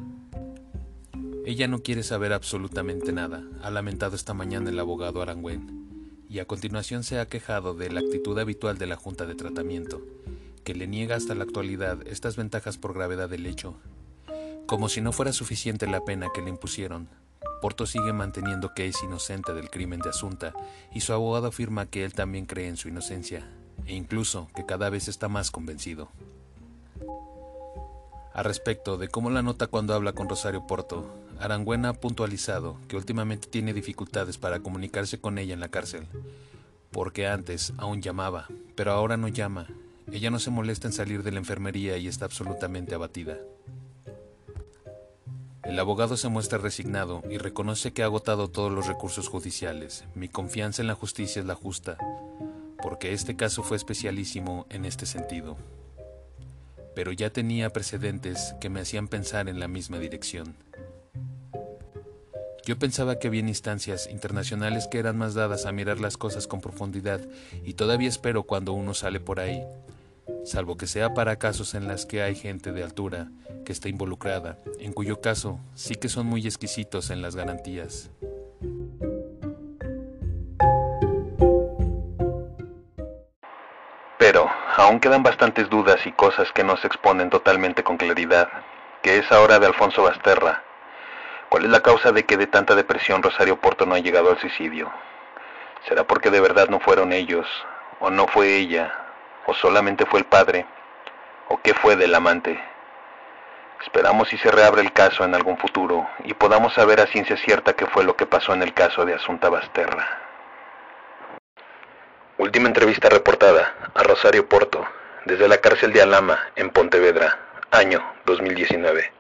S1: Ella no quiere saber absolutamente nada, ha lamentado esta mañana el abogado Arangüen, y a continuación se ha quejado de la actitud habitual de la Junta de Tratamiento, que le niega hasta la actualidad estas ventajas por gravedad del hecho. Como si no fuera suficiente la pena que le impusieron, Porto sigue manteniendo que es inocente del crimen de Asunta y su abogado afirma que él también cree en su inocencia e incluso que cada vez está más convencido. A respecto de cómo la nota cuando habla con Rosario Porto, Arangüena ha puntualizado que últimamente tiene dificultades para comunicarse con ella en la cárcel, porque antes aún llamaba, pero ahora no llama ella no se molesta en salir de la enfermería y está absolutamente abatida. El abogado se muestra resignado y reconoce que ha agotado todos los recursos judiciales. Mi confianza en la justicia es la justa, porque este caso fue especialísimo en este sentido. Pero ya tenía precedentes que me hacían pensar en la misma dirección. Yo pensaba que había instancias internacionales que eran más dadas a mirar las cosas con profundidad y todavía espero cuando uno sale por ahí salvo que sea para casos en las que hay gente de altura que está involucrada, en cuyo caso sí que son muy exquisitos en las garantías.
S4: Pero aún quedan bastantes dudas y cosas que no se exponen totalmente con claridad, que es ahora de Alfonso Basterra. ¿Cuál es la causa de que de tanta depresión Rosario Porto no ha llegado al suicidio? ¿Será porque de verdad no fueron ellos, o no fue ella, ¿O solamente fue el padre? ¿O qué fue del amante? Esperamos si se reabre el caso en algún futuro y podamos saber a ciencia cierta qué fue lo que pasó en el caso de Asunta Basterra. Última entrevista reportada a Rosario Porto, desde la cárcel de Alama, en Pontevedra, año 2019.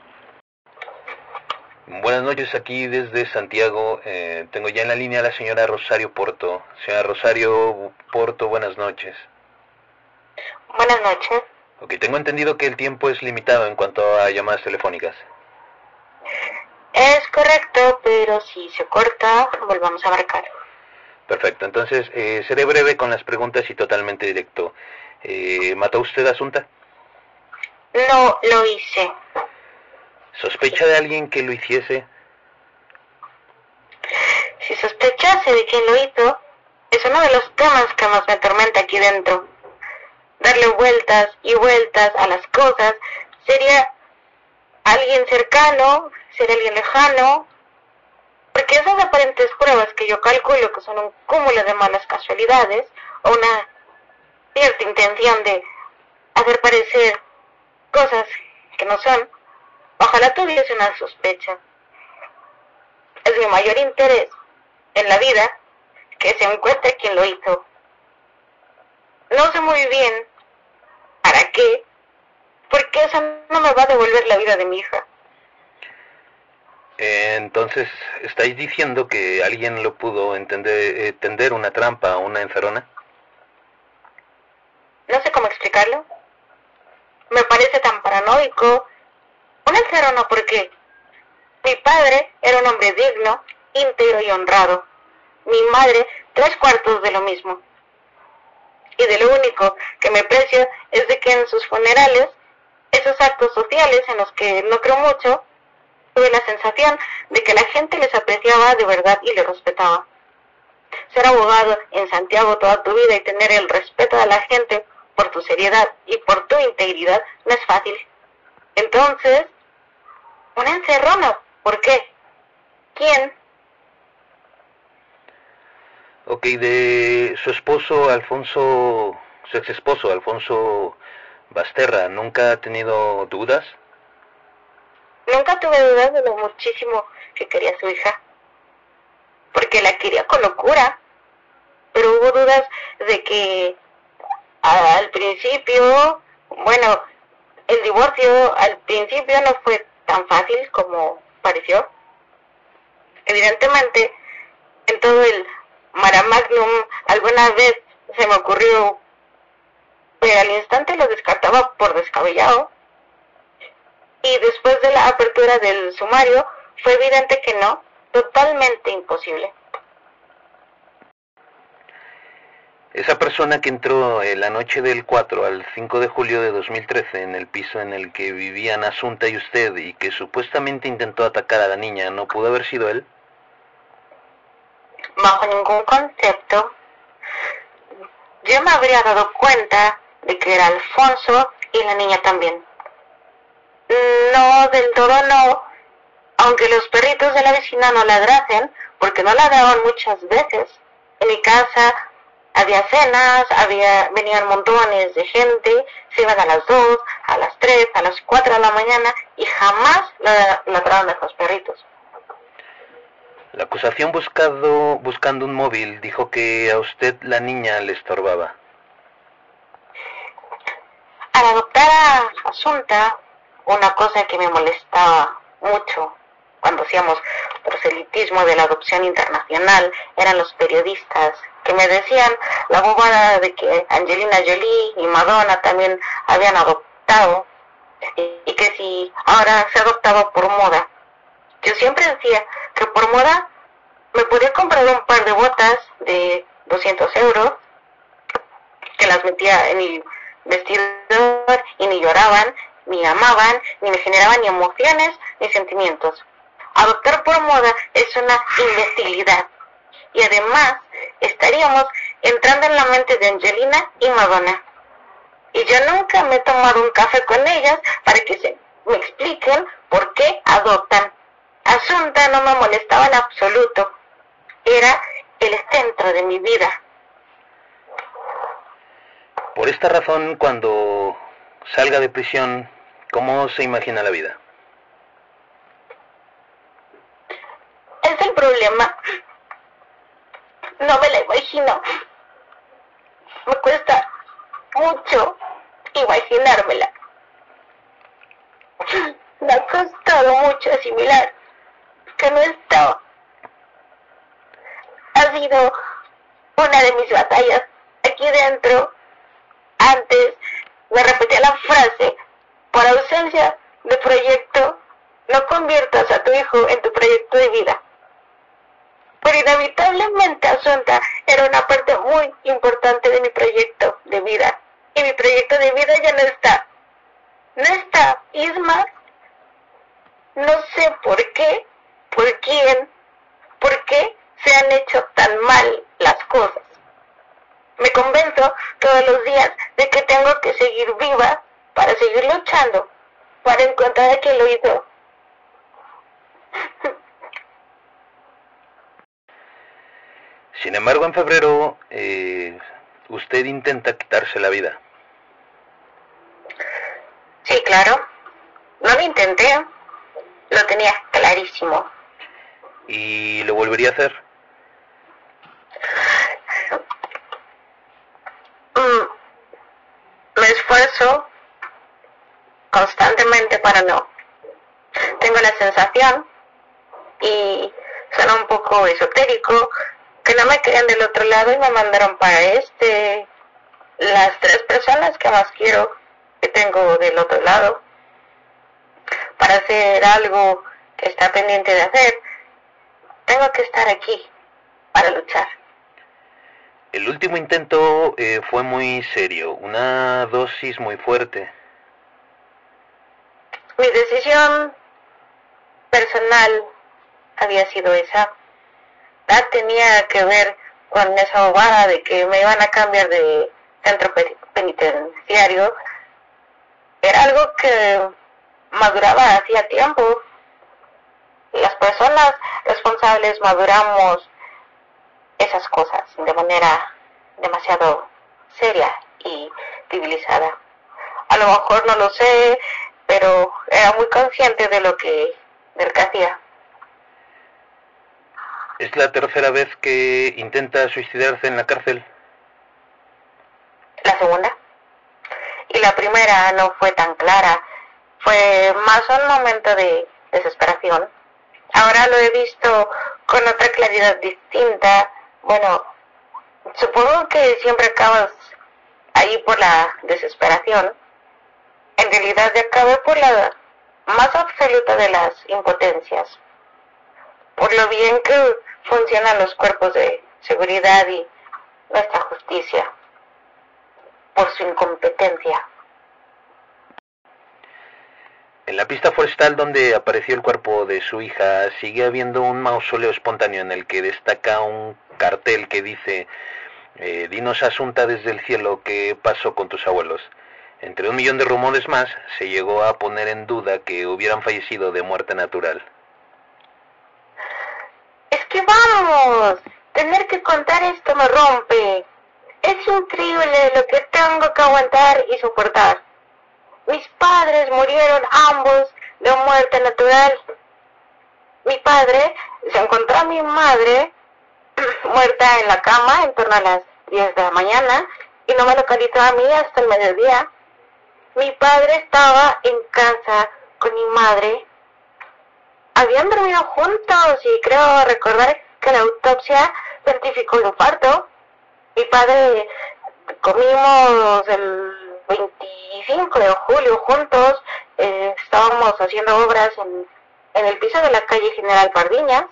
S4: Buenas noches aquí desde Santiago. Eh, tengo ya en la línea a la señora Rosario Porto. Señora Rosario Porto, buenas noches.
S15: Buenas noches.
S4: Ok, tengo entendido que el tiempo es limitado en cuanto a llamadas telefónicas.
S15: Es correcto, pero si se corta, volvamos a marcar.
S4: Perfecto, entonces eh, seré breve con las preguntas y totalmente directo. Eh, ¿Mató usted a Asunta?
S15: No lo hice.
S4: ¿Sospecha de alguien que lo hiciese?
S15: Si sospechase de quién lo hizo, es uno de los temas que más me atormenta aquí dentro darle vueltas y vueltas a las cosas, sería alguien cercano, sería alguien lejano, porque esas aparentes pruebas que yo calculo que son un cúmulo de malas casualidades o una cierta intención de hacer parecer cosas que no son, ojalá tuviese una sospecha. Es mi mayor interés en la vida que se encuentre quien lo hizo. No sé muy bien ¿Para qué? Porque eso no me va a devolver la vida de mi hija.
S4: entonces, ¿estáis diciendo que alguien lo pudo entender, eh, tender una trampa a una encerrona?
S15: No sé cómo explicarlo. me parece tan paranoico. Un encerrona porque mi padre era un hombre digno, íntegro y honrado. Mi madre, tres cuartos de lo mismo. Y de lo único que me precio es de que en sus funerales, esos actos sociales en los que no creo mucho, tuve la sensación de que la gente les apreciaba de verdad y les respetaba. Ser abogado en Santiago toda tu vida y tener el respeto de la gente por tu seriedad y por tu integridad no es fácil. Entonces, una encerrona, ¿por qué? ¿Quién?
S4: Ok, de su esposo Alfonso, su ex esposo Alfonso Basterra, ¿nunca ha tenido dudas?
S15: Nunca tuve dudas de lo muchísimo que quería su hija, porque la quería con locura, pero hubo dudas de que al principio, bueno, el divorcio al principio no fue tan fácil como pareció. Evidentemente, en todo el Maramagnum alguna vez se me ocurrió, pero al instante lo descartaba por descabellado. Y después de la apertura del sumario, fue evidente que no, totalmente imposible.
S4: Esa persona que entró en la noche del 4 al 5 de julio de 2013 en el piso en el que vivían Asunta y usted y que supuestamente intentó atacar a la niña, ¿no pudo haber sido él?
S15: Bajo ningún concepto. Yo me habría dado cuenta de que era Alfonso y la niña también. No, del todo no. Aunque los perritos de la vecina no ladrasen, porque no ladraban muchas veces. En mi casa había cenas, había, venían montones de gente, se iban a las 2, a las 3, a las 4 de la mañana y jamás ladraron los perritos.
S4: La acusación buscado, buscando un móvil dijo que a usted la niña le estorbaba.
S15: Al adoptar a Asunta, una cosa que me molestaba mucho cuando hacíamos proselitismo de la adopción internacional eran los periodistas que me decían la bobada de que Angelina Jolie y Madonna también habían adoptado y que si ahora se adoptaba por moda. Yo siempre decía que por moda me podía comprar un par de botas de 200 euros que las metía en mi vestidor y ni lloraban, ni amaban, ni me generaban ni emociones ni sentimientos. Adoptar por moda es una imbecilidad y además estaríamos entrando en la mente de Angelina y Madonna. Y yo nunca me he tomado un café con ellas para que se me expliquen por qué adoptan. Asunta no me molestaba en absoluto. Era el centro de mi vida.
S4: Por esta razón, cuando salga de prisión, ¿cómo se imagina la vida?
S15: Es el problema. No me la imagino. Me cuesta mucho imaginármela. Me ha costado mucho asimilar que no estaba. Ha sido una de mis batallas aquí dentro. Antes me repetía la frase, por ausencia de proyecto, no conviertas a tu hijo en tu proyecto de vida. Pero inevitablemente Asunta era una parte muy importante de mi proyecto de vida. Y mi proyecto de vida ya no está. No está. Isma, no sé por qué, por quién, por qué se han hecho tan mal las cosas. Me convenzo todos los días de que tengo que seguir viva para seguir luchando, para encontrar a quien lo hizo.
S4: Sin embargo, en febrero eh, usted intenta quitarse la vida.
S15: Sí, claro. No lo intenté. Lo tenía clarísimo.
S4: ¿Y lo volvería a hacer?
S15: Mm, me esfuerzo constantemente para no. Tengo la sensación, y suena un poco esotérico, que no me querían del otro lado y me mandaron para este. Las tres personas que más quiero que tengo del otro lado para hacer algo que está pendiente de hacer. Tengo que estar aquí para luchar.
S4: El último intento eh, fue muy serio, una dosis muy fuerte.
S15: Mi decisión personal había sido esa. Nada tenía que ver con esa bobada de que me iban a cambiar de centro penitenciario. Era algo que maduraba hacía tiempo. Las personas responsables maduramos esas cosas de manera demasiado seria y civilizada. A lo mejor no lo sé, pero era muy consciente de lo que, de lo que hacía.
S4: ¿Es la tercera vez que intenta suicidarse en la cárcel?
S15: La segunda. Y la primera no fue tan clara. Fue más un momento de desesperación. Ahora lo he visto con otra claridad distinta. Bueno, supongo que siempre acabas ahí por la desesperación. En realidad acabé por la más absoluta de las impotencias. Por lo bien que funcionan los cuerpos de seguridad y nuestra justicia por su incompetencia.
S4: En la pista forestal donde apareció el cuerpo de su hija sigue habiendo un mausoleo espontáneo en el que destaca un cartel que dice eh, Dinos Asunta desde el cielo qué pasó con tus abuelos. Entre un millón de rumores más se llegó a poner en duda que hubieran fallecido de muerte natural
S15: que vamos, tener que contar esto me rompe. Es increíble lo que tengo que aguantar y soportar. Mis padres murieron ambos de muerte natural. Mi padre se encontró a mi madre muerta en la cama en torno a las 10 de la mañana y no me localizó a mí hasta el mediodía. Mi padre estaba en casa con mi madre habían dormido juntos y creo recordar que la autopsia certificó el infarto. Mi padre comimos el 25 de julio juntos, eh, estábamos haciendo obras en, en el piso de la calle General Pardiñas.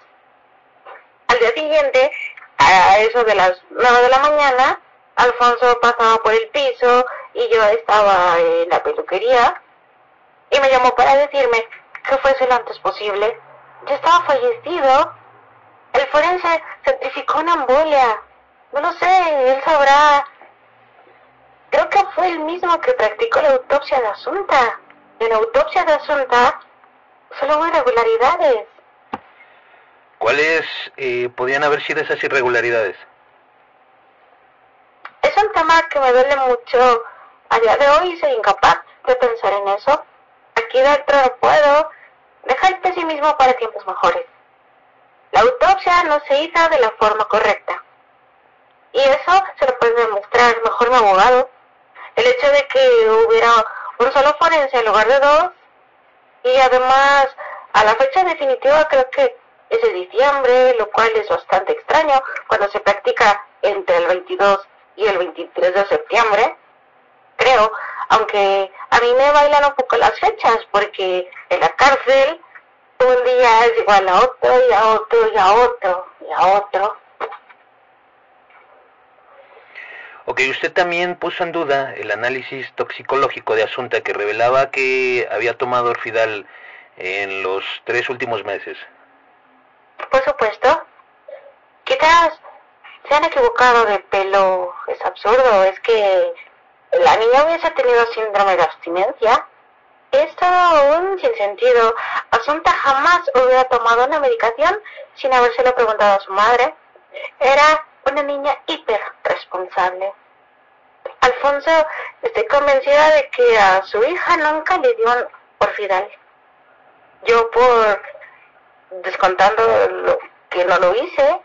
S15: Al día siguiente, a eso de las 9 de la mañana, Alfonso pasaba por el piso y yo estaba en la peluquería y me llamó para decirme que fuese lo antes posible. Ya estaba fallecido. El forense certificó una embolia. No lo sé, él sabrá. Creo que fue el mismo que practicó la autopsia de Asunta. En la autopsia de Asunta solo hubo irregularidades.
S4: ¿Cuáles eh, podían haber sido esas irregularidades?
S15: Es un tema que me duele mucho. A día de hoy soy incapaz de pensar en eso. Aquí dentro no puedo deja el pesimismo para tiempos mejores. La autopsia no se hizo de la forma correcta. Y eso se lo puede demostrar mejor mi abogado. El hecho de que hubiera un solo forense en lugar de dos. Y además, a la fecha definitiva creo que es de diciembre, lo cual es bastante extraño cuando se practica entre el 22 y el 23 de septiembre. Creo, aunque a mí me bailan un poco las fechas, porque en la cárcel un día es igual a otro y a otro y a otro y a otro.
S4: Ok, usted también puso en duda el análisis toxicológico de Asunta que revelaba que había tomado orfidal en los tres últimos meses.
S15: Por supuesto. Quizás se han equivocado de pelo. Es absurdo. Es que la niña hubiese tenido síndrome de abstinencia. Es todo un sinsentido. Asunta jamás hubiera tomado una medicación sin habérselo preguntado a su madre. Era una niña hiper responsable. Alfonso, estoy convencida de que a su hija nunca le dio un orfidal. Yo por descontando lo que no lo hice,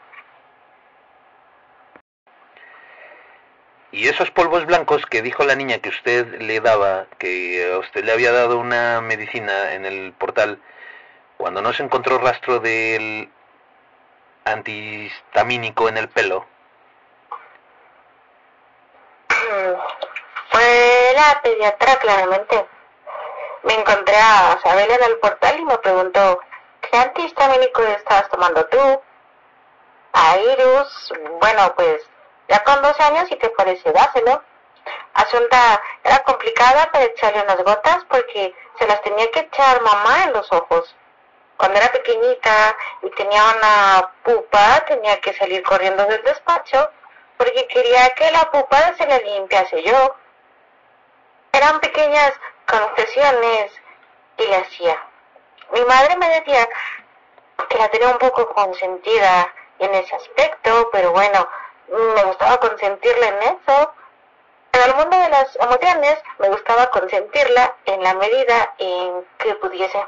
S4: Y esos polvos blancos que dijo la niña que usted le daba, que usted le había dado una medicina en el portal, cuando no se encontró rastro del antihistamínico en el pelo.
S15: Fue la pediatra claramente. Me encontré a Isabel en el portal y me preguntó, ¿qué antihistamínico estabas tomando tú? A Irus, bueno, pues ya con 12 años y te parece dáselo. Asunta era complicada para echarle unas gotas porque se las tenía que echar mamá en los ojos. Cuando era pequeñita y tenía una pupa, tenía que salir corriendo del despacho porque quería que la pupa se la limpiase yo. Eran pequeñas concesiones y le hacía. Mi madre me decía que la tenía un poco consentida en ese aspecto, pero bueno, me gustaba consentirla en eso. En el mundo de las emociones me gustaba consentirla en la medida en que pudiese.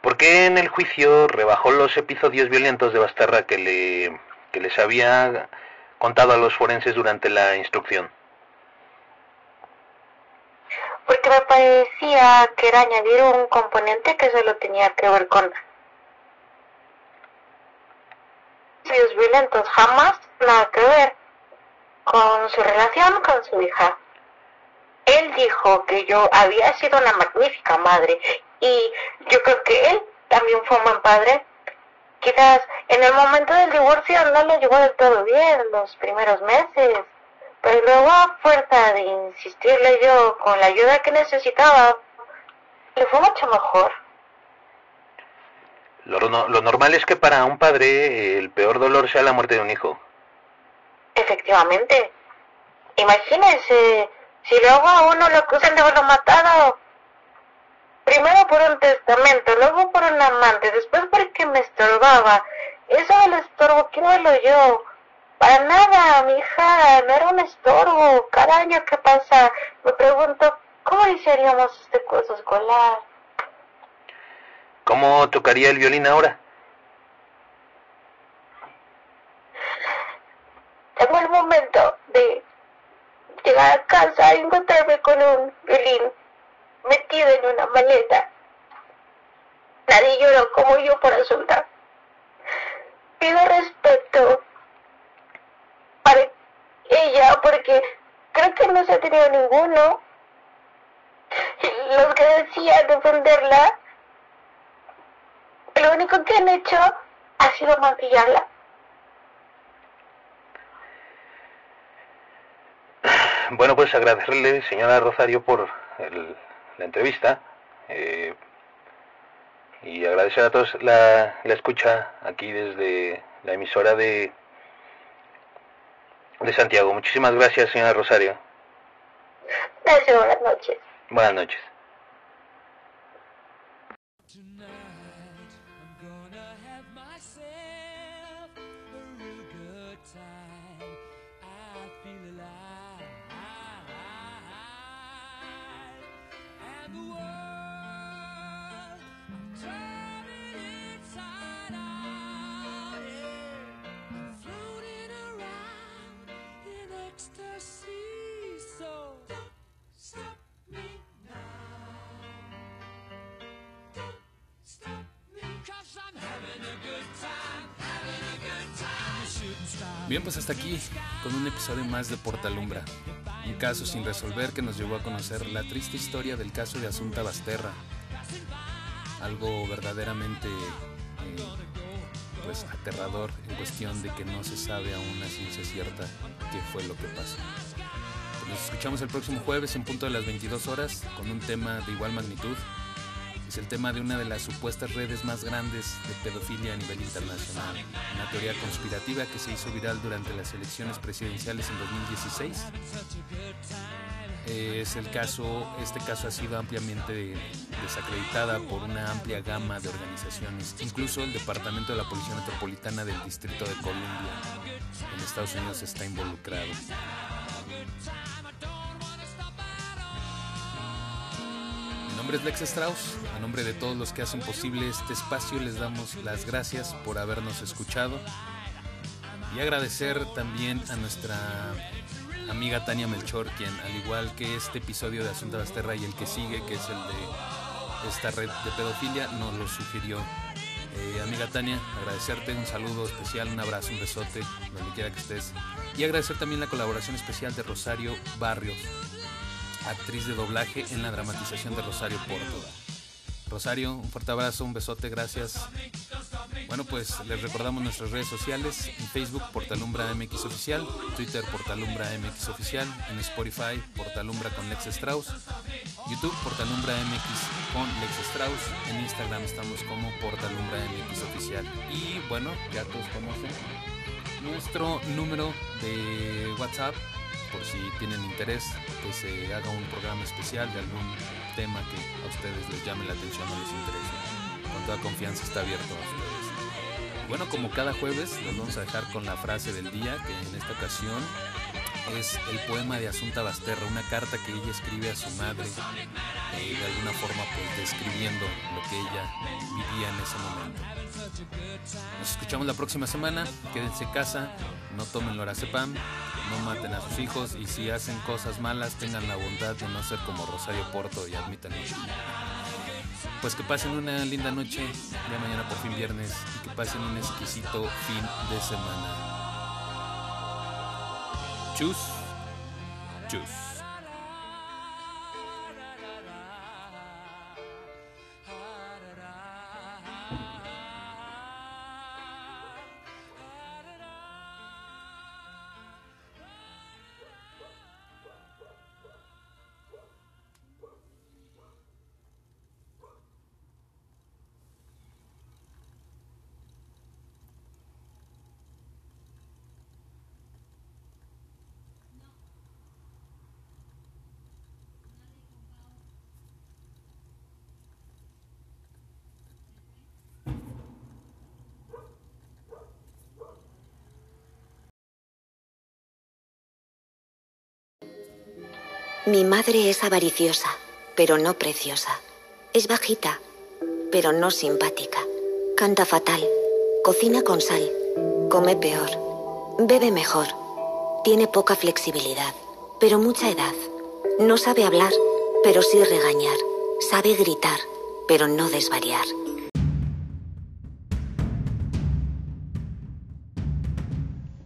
S4: ¿Por qué en el juicio rebajó los episodios violentos de Basterra que, le, que les había contado a los forenses durante la instrucción?
S15: Porque me parecía que era añadir un componente que solo tenía que ver con episodios violentos, jamás nada que ver con su relación con su hija. Él dijo que yo había sido una magnífica madre y yo creo que él también fue un buen padre. Quizás en el momento del divorcio no lo llevó del todo bien los primeros meses, pero luego a fuerza de insistirle yo con la ayuda que necesitaba, le fue mucho mejor.
S4: Lo, lo normal es que para un padre el peor dolor sea la muerte de un hijo.
S15: Efectivamente. Imagínense, si luego a uno lo acusan de haberlo matado, primero por un testamento, luego por un amante, después porque me estorbaba. Eso del estorbo, quiero verlo yo. Para nada, mi hija, no era un estorbo. Cada año que pasa, me pregunto, ¿cómo iniciaríamos este curso escolar?
S4: ¿Cómo tocaría el violín ahora?
S15: Tengo el momento de llegar a casa y encontrarme con un violín metido en una maleta. Nadie lloró como yo por asuntar. Pido respeto para ella porque creo que no se ha tenido ninguno. Los que decían defenderla, lo único que han hecho ha sido maquillarla.
S4: Bueno, pues agradecerle, señora Rosario, por el, la entrevista eh, y agradecer a todos la, la, escucha aquí desde la emisora de, de Santiago. Muchísimas gracias, señora Rosario.
S15: Gracias, buenas noches.
S4: Buenas noches.
S1: Bien, pues hasta aquí con un episodio más de Portalumbra, un caso sin resolver que nos llevó a conocer la triste historia del caso de Asunta Basterra, algo verdaderamente eh, pues aterrador en cuestión de que no se sabe aún a ciencia cierta qué fue lo que pasó. Nos escuchamos el próximo jueves en punto de las 22 horas con un tema de igual magnitud. Es el tema de una de las supuestas redes más grandes de pedofilia a nivel internacional. Una teoría conspirativa que se hizo viral durante las elecciones presidenciales en 2016. Es el caso, este caso ha sido ampliamente desacreditada por una amplia gama de organizaciones, incluso el Departamento de la Policía Metropolitana del Distrito de Columbia en Estados Unidos está involucrado. Nombre es Lex Strauss. A nombre de todos los que hacen posible este espacio, les damos las gracias por habernos escuchado. Y agradecer también a nuestra amiga Tania Melchor, quien, al igual que este episodio de Asunta Basterra y el que sigue, que es el de esta red de pedofilia, nos lo sugirió Eh, amiga Tania, agradecerte un saludo especial, un abrazo, un besote, donde quiera que estés. Y agradecer también la colaboración especial de Rosario Barrios, actriz de doblaje en la dramatización de Rosario Porto. Rosario, un fuerte abrazo, un besote, gracias. Bueno, pues les recordamos nuestras redes sociales, en Facebook Portalumbra MX Oficial, Twitter Portalumbra MX Oficial, en Spotify Portalumbra con Lex Strauss, YouTube Portalumbra MX con Lex Strauss, en Instagram estamos como Portalumbra MX Oficial. Y bueno, ya todos conocen nuestro número de WhatsApp por si tienen interés que se haga un programa especial de algún tema que a ustedes les llame la atención o les interese. Con toda confianza está abierto a ustedes. Bueno, como cada jueves, los vamos a dejar con la frase del día, que en esta ocasión es el poema de Asunta Basterra, una carta que ella escribe a su madre, eh, de alguna forma pues describiendo lo que ella vivía en ese momento. Nos escuchamos la próxima semana, quédense en casa, no tomen lorazepam, no maten a sus hijos y si hacen cosas malas tengan la bondad de no ser como Rosario Porto y admitan Pues que pasen una linda noche, ya mañana por fin viernes, y que pasen un exquisito fin de semana. Tschüss. Tschüss.
S16: Mi madre es avariciosa, pero no preciosa. Es bajita, pero no simpática. Canta fatal, cocina con sal, come peor, bebe mejor, tiene poca flexibilidad, pero mucha edad. No sabe hablar, pero sí regañar. Sabe gritar, pero no desvariar.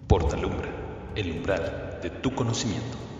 S17: Portalumbra, el umbral de tu conocimiento.